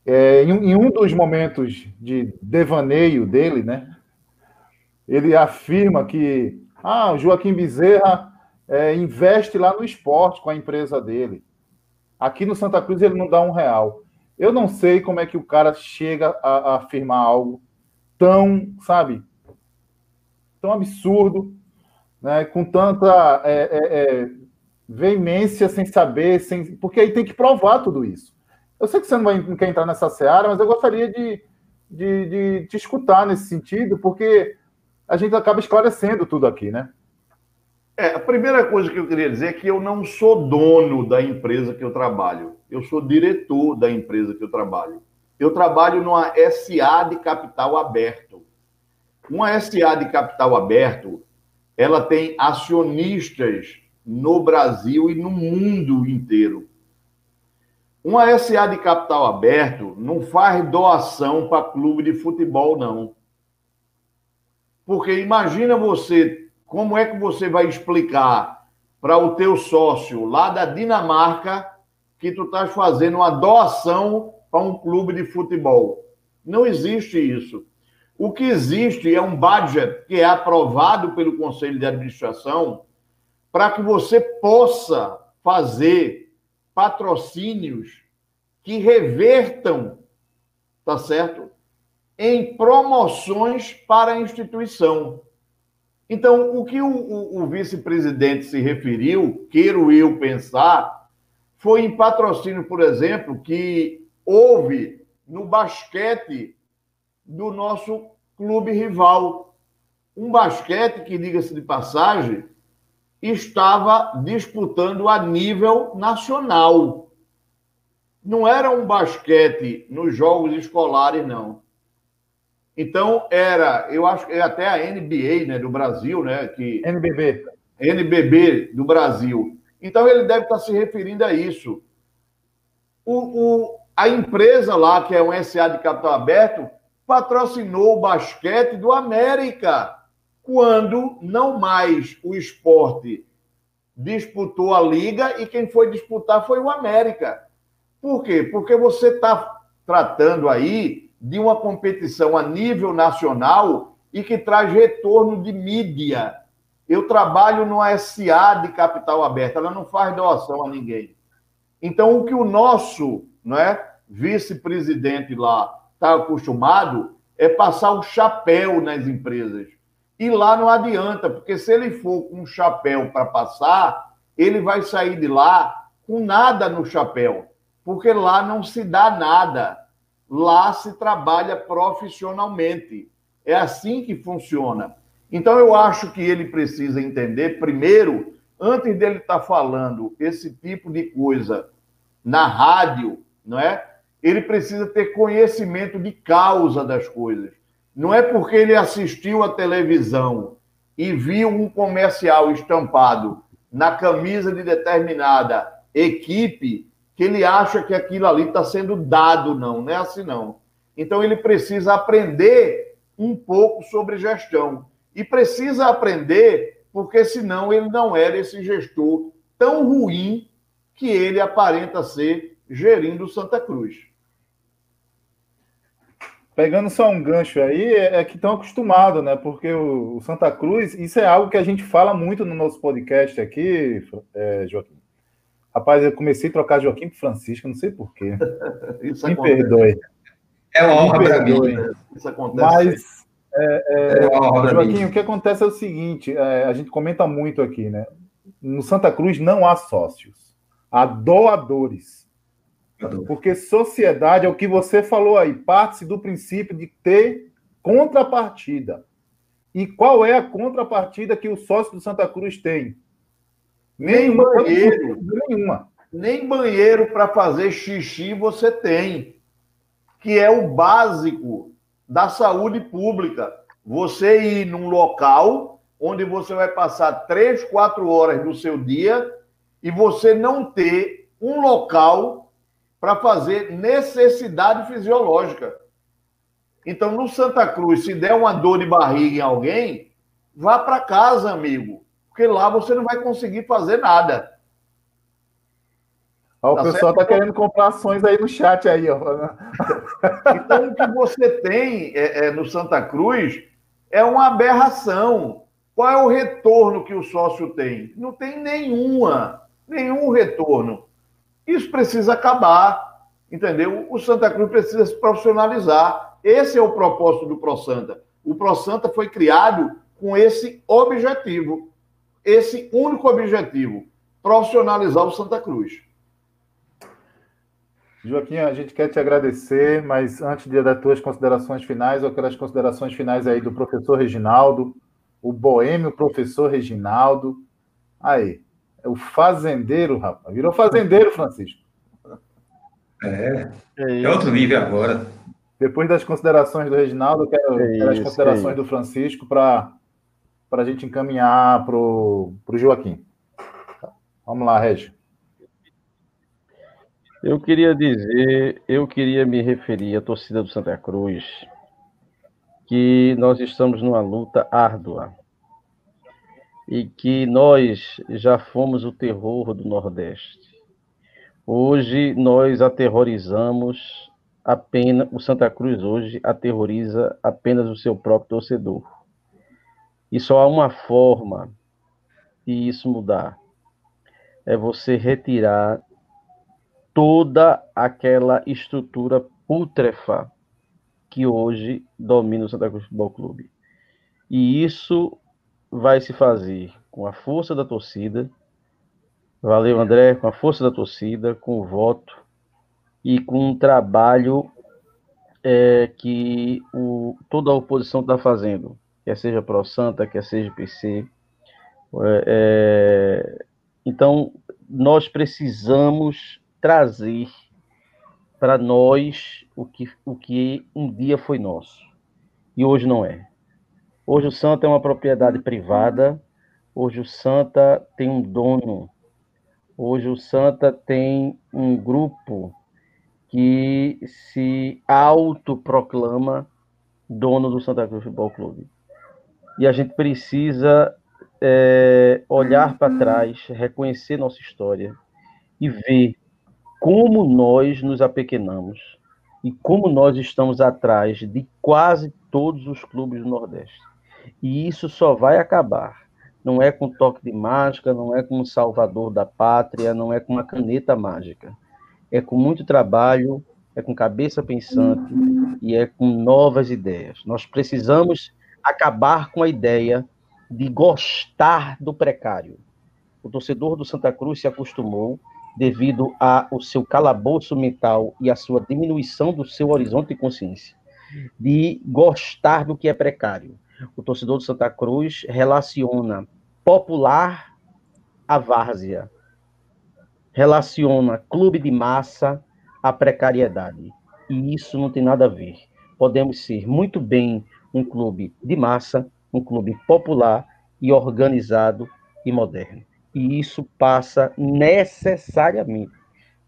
S1: É, em, em, um dos momentos de devaneio dele, né, ele afirma que ah, o Joaquim Bezerra é, investe lá no esporte com a empresa dele. Aqui no Santa Cruz ele não dá um real. Eu não sei como é que o cara chega a, a afirmar algo tão, sabe, tão absurdo né, com tanta é, é, é, veemência, sem saber, sem, porque aí tem que provar tudo isso. Eu sei que você não, vai, não quer entrar nessa seara, mas eu gostaria de, de, de te escutar nesse sentido, porque a gente acaba esclarecendo tudo aqui, né?
S2: É, a primeira coisa que eu queria dizer é que eu não sou dono da empresa que eu trabalho. Eu sou diretor da empresa que eu trabalho. Eu trabalho numa SA de capital aberto. Uma SA de capital aberto, ela tem acionistas no Brasil e no mundo inteiro. Uma SA de capital aberto não faz doação para clube de futebol, não. Porque imagina você, como é que você vai explicar para o teu sócio lá da Dinamarca que tu estás fazendo uma doação para um clube de futebol? Não existe isso. O que existe é um budget que é aprovado pelo Conselho de Administração para que você possa fazer patrocínios que revertam, tá certo? Em promoções para a instituição. Então, o que o, o, o vice-presidente se referiu, quero eu pensar, foi em patrocínio, por exemplo, que houve no basquete do nosso clube rival. Um basquete que, diga-se de passagem, estava disputando a nível nacional. Não era um basquete nos jogos escolares, não. Então, era, eu acho que é até a NBA né, do Brasil, né? Que,
S1: NBB.
S2: NBB do Brasil. Então, ele deve estar se referindo a isso. O, o, a empresa lá, que é um SA de capital aberto, patrocinou o basquete do América, quando não mais o esporte disputou a liga e quem foi disputar foi o América. Por quê? Porque você está tratando aí de uma competição a nível nacional e que traz retorno de mídia. Eu trabalho no SA de capital aberto, ela não faz doação a ninguém. Então, o que o nosso né, vice-presidente lá está acostumado é passar o chapéu nas empresas. E lá não adianta, porque se ele for com um chapéu para passar, ele vai sair de lá com nada no chapéu, porque lá não se dá nada. Lá se trabalha profissionalmente. É assim que funciona. Então eu acho que ele precisa entender primeiro, antes dele estar tá falando esse tipo de coisa na rádio, não é? ele precisa ter conhecimento de causa das coisas. Não é porque ele assistiu a televisão e viu um comercial estampado na camisa de determinada equipe que ele acha que aquilo ali está sendo dado, não, não é assim não. Então ele precisa aprender um pouco sobre gestão. E precisa aprender, porque senão ele não era esse gestor tão ruim que ele aparenta ser gerindo Santa Cruz.
S1: Pegando só um gancho aí, é, é que estão acostumados, né? Porque o, Santa Cruz, isso é algo que a gente fala muito no nosso podcast aqui, é, Joaquim. Rapaz, eu comecei a trocar Joaquim para Francisco, não sei porquê. Isso Me acontece. perdoe.
S3: É uma honra para mim.
S1: Isso acontece. Mas, é, é, é Joaquim, o que acontece é o seguinte: é, a gente comenta muito aqui, né? No Santa Cruz não há sócios, há doadores. Porque sociedade é o que você falou aí, parte do princípio de ter contrapartida. E qual é a contrapartida que o sócio do Santa Cruz tem?
S2: Nem banheiro. Nenhuma. Nem banheiro para fazer xixi você tem, que é o básico da saúde pública. Você ir num local onde você vai passar três, quatro horas do seu dia e você não ter um local para fazer necessidade fisiológica. Então, no Santa Cruz, se der uma dor de barriga em alguém, vá para casa, amigo, porque lá você não vai conseguir fazer nada.
S1: Ó, o tá pessoal está querendo comprar ações aí no chat aí, ó.
S2: Então, o que você tem é, é, no Santa Cruz é uma aberração. Qual é o retorno que o sócio tem? Não tem nenhuma, nenhum retorno. Isso precisa acabar, entendeu? O Santa Cruz precisa se profissionalizar. Esse é o propósito do ProSanta. O ProSanta foi criado com esse objetivo, esse único objetivo, profissionalizar o Santa Cruz.
S1: Joaquim, a gente quer te agradecer, mas antes de dar tuas considerações finais, eu quero as considerações finais aí do professor Reginaldo, o boêmio professor Reginaldo. Aí, é o fazendeiro, rapaz. Virou fazendeiro, Francisco.
S3: É. É, é outro nível agora.
S1: Depois das considerações do Reginaldo, eu quero, é quero as considerações é do Francisco para a gente encaminhar para o Joaquim. Vamos lá, Regi.
S4: Eu queria dizer, eu queria me referir à torcida do Santa Cruz, que nós estamos numa luta árdua e que nós já fomos o terror do Nordeste. Hoje nós aterrorizamos apenas o Santa Cruz hoje aterroriza apenas o seu próprio torcedor. E só há uma forma de isso mudar. É você retirar toda aquela estrutura putrefa que hoje domina o Santa Cruz Futebol Clube. E isso vai se fazer com a força da torcida. Valeu, André, com a força da torcida, com o voto e com um trabalho é, que o, toda a oposição está fazendo, quer seja Pro Santa, quer seja PC. É, é, então, nós precisamos trazer para nós o que, o que um dia foi nosso e hoje não é. Hoje o Santa é uma propriedade privada, hoje o Santa tem um dono, hoje o Santa tem um grupo que se autoproclama dono do Santa Cruz Futebol Clube. E a gente precisa é, olhar para trás, reconhecer nossa história e ver como nós nos apequenamos e como nós estamos atrás de quase todos os clubes do Nordeste. E isso só vai acabar. Não é com toque de mágica, não é com um salvador da pátria, não é com uma caneta mágica. É com muito trabalho, é com cabeça pensante e é com novas ideias. Nós precisamos acabar com a ideia de gostar do precário. O torcedor do Santa Cruz se acostumou devido ao seu calabouço mental e à sua diminuição do seu horizonte de consciência, de gostar do que é precário. O torcedor do Santa Cruz relaciona popular a várzea, relaciona clube de massa à precariedade. E isso não tem nada a ver. Podemos ser muito bem um clube de massa, um clube popular e organizado e moderno. E isso passa necessariamente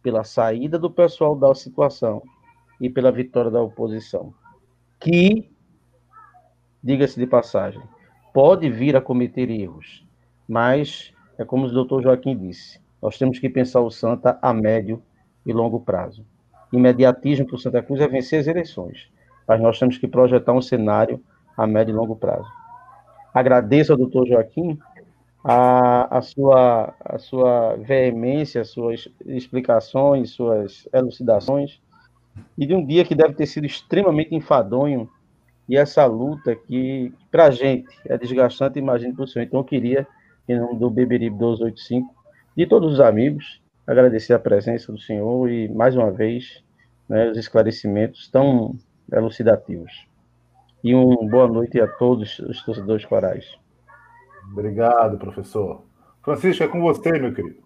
S4: pela saída do pessoal da situação e pela vitória da oposição. Que, diga-se de passagem, pode vir a cometer erros, mas é como o doutor Joaquim disse, nós temos que pensar o Santa a médio e longo prazo. Imediatismo para o Santa Cruz é vencer as eleições, mas nós temos que projetar um cenário a médio e longo prazo. Agradeço ao doutor Joaquim a, a, sua, a sua veemência, as suas explicações, suas elucidações, e de um dia que deve ter sido extremamente enfadonho, e essa luta que, para a gente, é desgastante, imagino para o senhor. Então, eu queria, em nome do Beberibe 1285, de todos os amigos, agradecer a presença do senhor e, mais uma vez, né, os esclarecimentos tão elucidativos. E uma boa noite a todos os torcedores corais.
S1: Obrigado, professor. Francisco, é com você, meu querido.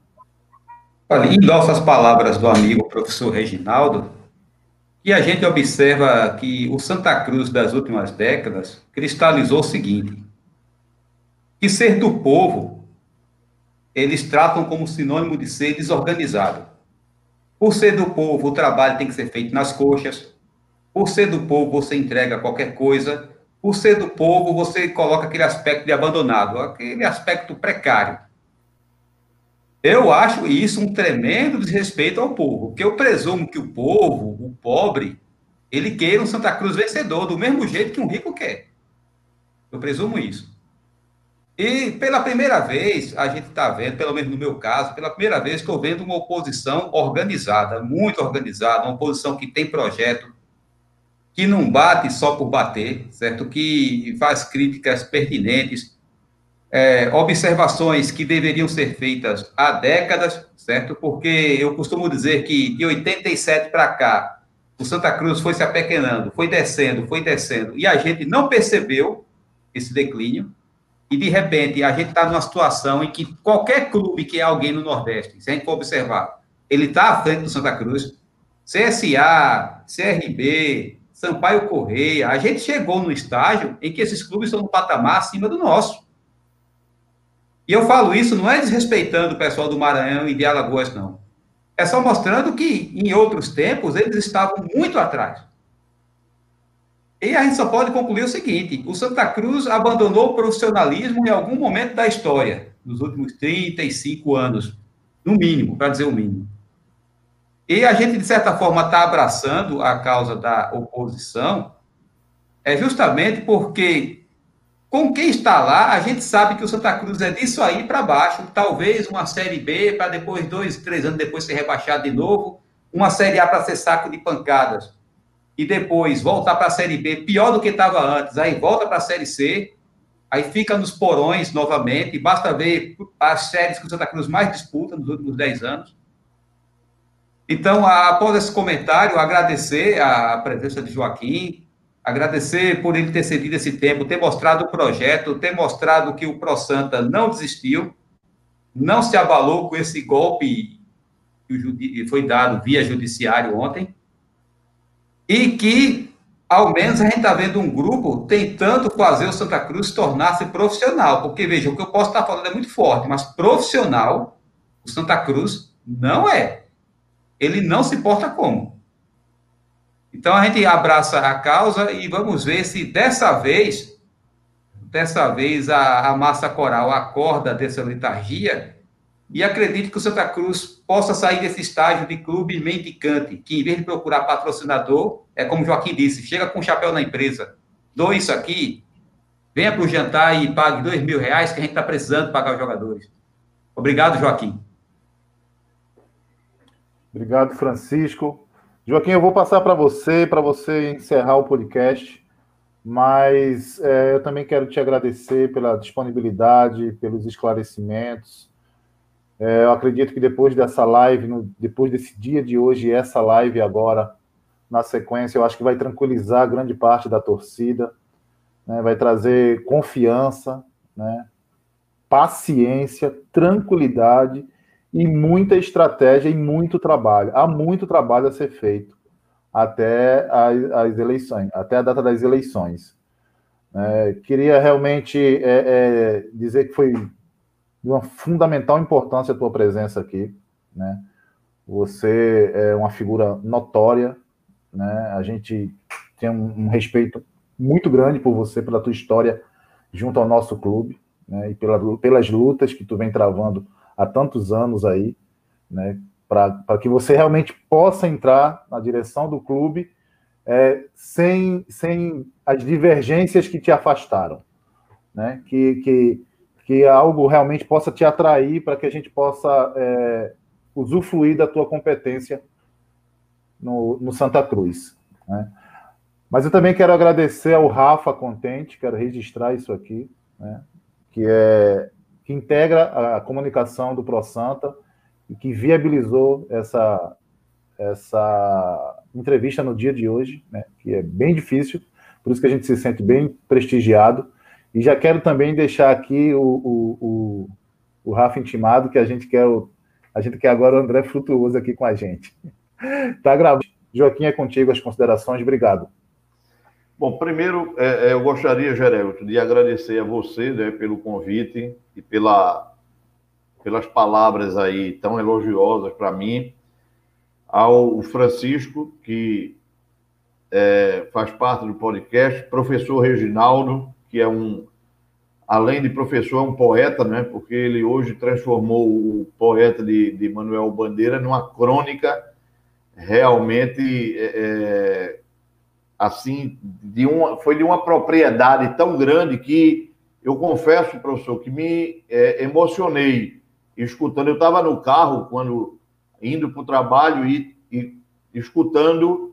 S3: Olha, endosso as palavras do amigo professor Reginaldo, e a gente observa que o Santa Cruz das últimas décadas cristalizou o seguinte: que ser do povo eles tratam como sinônimo de ser desorganizado. Por ser do povo, o trabalho tem que ser feito nas coxas. Por ser do povo, você entrega qualquer coisa por ser do povo, você coloca aquele aspecto de abandonado, aquele aspecto precário. Eu acho isso um tremendo desrespeito ao povo, porque eu presumo que o povo, o pobre, ele queira um Santa Cruz vencedor, do mesmo jeito que um rico quer. Eu presumo isso. E pela primeira vez, a gente está vendo, pelo menos no meu caso, pela primeira vez estou vendo uma oposição organizada, muito organizada, uma oposição que tem projeto, que não bate só por bater, certo? Que faz críticas pertinentes, é, observações que deveriam ser feitas há décadas, certo? Porque eu costumo dizer que de 87 para cá, o Santa Cruz foi se apequenando, foi descendo, foi descendo, e a gente não percebeu esse declínio, e de repente a gente está numa situação em que qualquer clube que é alguém no Nordeste, se a gente for observar, ele está à frente do Santa Cruz, CSA, CRB, Sampaio Correia, a gente chegou no estágio em que esses clubes estão no patamar acima do nosso. E eu falo isso não é desrespeitando o pessoal do Maranhão e de Alagoas, não. É só mostrando que, em outros tempos, eles estavam muito atrás. E a gente só pode concluir o seguinte: o Santa Cruz abandonou o profissionalismo em algum momento da história, nos últimos 35 anos, no mínimo, para dizer o mínimo. E a gente, de certa forma, está abraçando a causa da oposição, é justamente porque, com quem está lá, a gente sabe que o Santa Cruz é disso aí para baixo, talvez uma Série B, para depois, dois, três anos depois, ser rebaixado de novo, uma Série A para ser saco de pancadas, e depois voltar para a Série B, pior do que estava antes, aí volta para a Série C, aí fica nos porões novamente, basta ver as séries que o Santa Cruz mais disputa nos últimos 10 anos. Então, após esse comentário, agradecer a presença de Joaquim, agradecer por ele ter cedido esse tempo, ter mostrado o projeto, ter mostrado que o Pro Santa não desistiu, não se abalou com esse golpe que foi dado via judiciário ontem, e que ao menos a gente está vendo um grupo tentando fazer o Santa Cruz tornar-se profissional. Porque, veja, o que eu posso estar falando é muito forte, mas profissional, o Santa Cruz não é. Ele não se porta como. Então a gente abraça a causa e vamos ver se dessa vez, dessa vez a, a massa coral acorda dessa letargia e acredite que o Santa Cruz possa sair desse estágio de clube mendicante, que em vez de procurar patrocinador, é como Joaquim disse, chega com o chapéu na empresa, doe isso aqui, venha para o jantar e pague dois mil reais que a gente está precisando pagar os jogadores. Obrigado, Joaquim.
S1: Obrigado, Francisco. Joaquim, eu vou passar para você, para você encerrar o podcast, mas é, eu também quero te agradecer pela disponibilidade, pelos esclarecimentos, é, eu acredito que depois dessa live, no, depois desse dia de hoje, essa live agora, na sequência, eu acho que vai tranquilizar grande parte da torcida, né, vai trazer confiança, né, paciência, tranquilidade e muita estratégia e muito trabalho. Há muito trabalho a ser feito até as, as eleições, até a data das eleições. É, queria realmente é, é, dizer que foi de uma fundamental importância a tua presença aqui, né? Você é uma figura notória, né? A gente tem um, um respeito muito grande por você, pela tua história junto ao nosso clube, né? E pela, pelas lutas que tu vem travando há tantos anos aí, né? Para que você realmente possa entrar na direção do clube é, sem, sem as divergências que te afastaram, né? Que, que que algo realmente possa te atrair para que a gente possa é, usufruir da tua competência no, no Santa Cruz. Né? Mas eu também quero agradecer ao Rafa Contente, quero registrar isso aqui, né? que é que integra a comunicação do Pro Santa e que viabilizou essa essa entrevista no dia de hoje, né? que é bem difícil, por isso que a gente se sente bem prestigiado e já quero também deixar aqui o, o, o, o Rafa intimado, que a gente quer o, a gente quer agora o André Frutuoso aqui com a gente. Tá gravado. Joaquim, é contigo as considerações. Obrigado.
S2: Bom, primeiro, é, é eu gostaria, Geraldo, de agradecer a você né, pelo convite e pela, pelas palavras aí tão elogiosas para mim, ao Francisco, que é, faz parte do podcast, professor Reginaldo, que é um, além de professor, é um poeta, né? Porque ele hoje transformou o poeta de, de Manuel Bandeira numa crônica realmente é, é, assim de uma foi de uma propriedade tão grande que eu confesso, professor, que me é, emocionei escutando. Eu estava no carro quando indo para o trabalho e, e escutando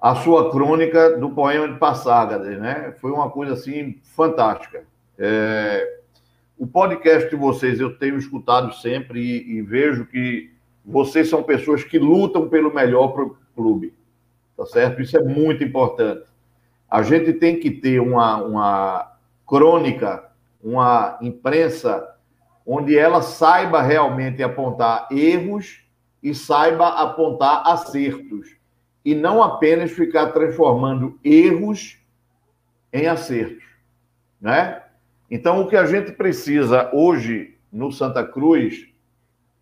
S2: a sua crônica do poema de Passágadas, né? Foi uma coisa assim fantástica. É... O podcast de vocês eu tenho escutado sempre e, e, vejo que vocês são pessoas que lutam pelo melhor para o clube, tá certo? Isso é muito importante. A gente tem que ter uma, uma crônica, uma imprensa onde ela saiba realmente apontar erros e saiba apontar acertos e não apenas ficar transformando erros em acertos, né? Então, o que a gente precisa hoje no Santa Cruz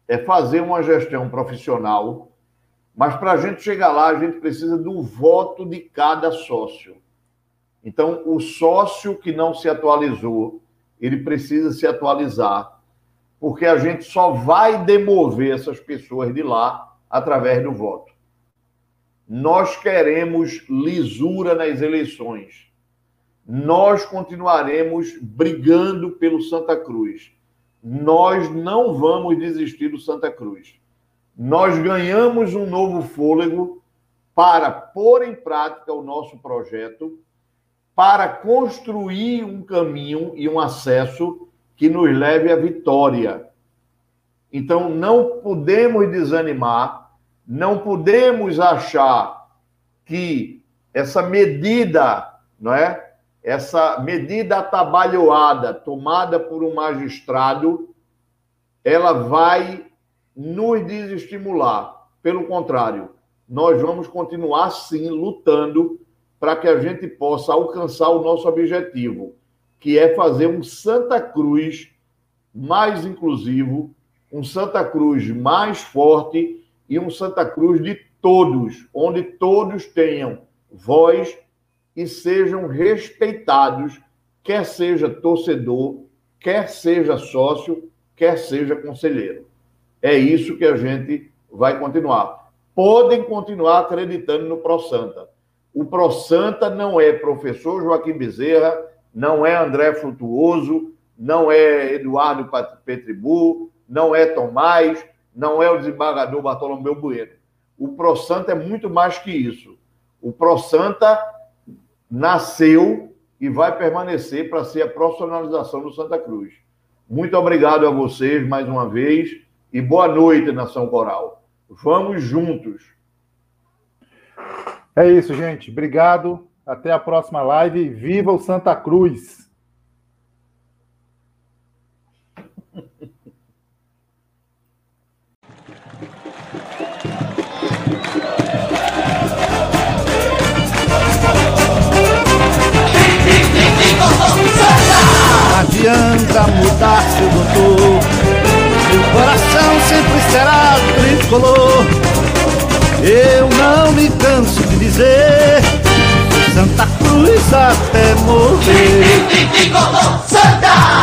S2: é fazer uma gestão profissional, mas para a gente chegar lá, a gente precisa do voto de cada sócio. Então, o sócio que não se atualizou, ele precisa se atualizar, porque a gente só vai demover essas pessoas de lá através do voto. Nós queremos lisura nas eleições. Nós continuaremos brigando pelo Santa Cruz. Nós não vamos desistir do Santa Cruz. Nós ganhamos um novo fôlego para pôr em prática o nosso projeto, para construir um caminho e um acesso que nos leve à vitória. Então, não podemos desanimar, não podemos achar que essa medida, não é? Essa medida atabalhoada tomada por um magistrado, ela vai nos desestimular. Pelo contrário, nós vamos continuar sim lutando para que a gente possa alcançar o nosso objetivo, que é fazer um Santa Cruz mais inclusivo, um Santa Cruz mais forte e um Santa Cruz de todos, onde todos tenham voz e sejam respeitados, quer seja torcedor, quer seja sócio, quer seja conselheiro. É isso que a gente vai continuar. Podem continuar acreditando no Pro Santa. O Pro Santa não é professor Joaquim Bezerra, não é André Frutuoso, não é Eduardo Petribu, não é Tomás, não é o desembargador Bartolomeu Bueno. O Pro Santa é muito mais que isso. O Pro Santa nasceu e vai permanecer para ser a profissionalização do Santa Cruz. Muito obrigado a vocês mais uma vez e boa noite, Nação Coral. Vamos juntos.
S1: É isso, gente. Obrigado. Até a próxima live. Viva o Santa Cruz!
S6: Adianta mudar seu doutor Meu coração sempre será tricolor Eu não me canso de dizer Santa Cruz até morrer
S7: Tricolor Santa!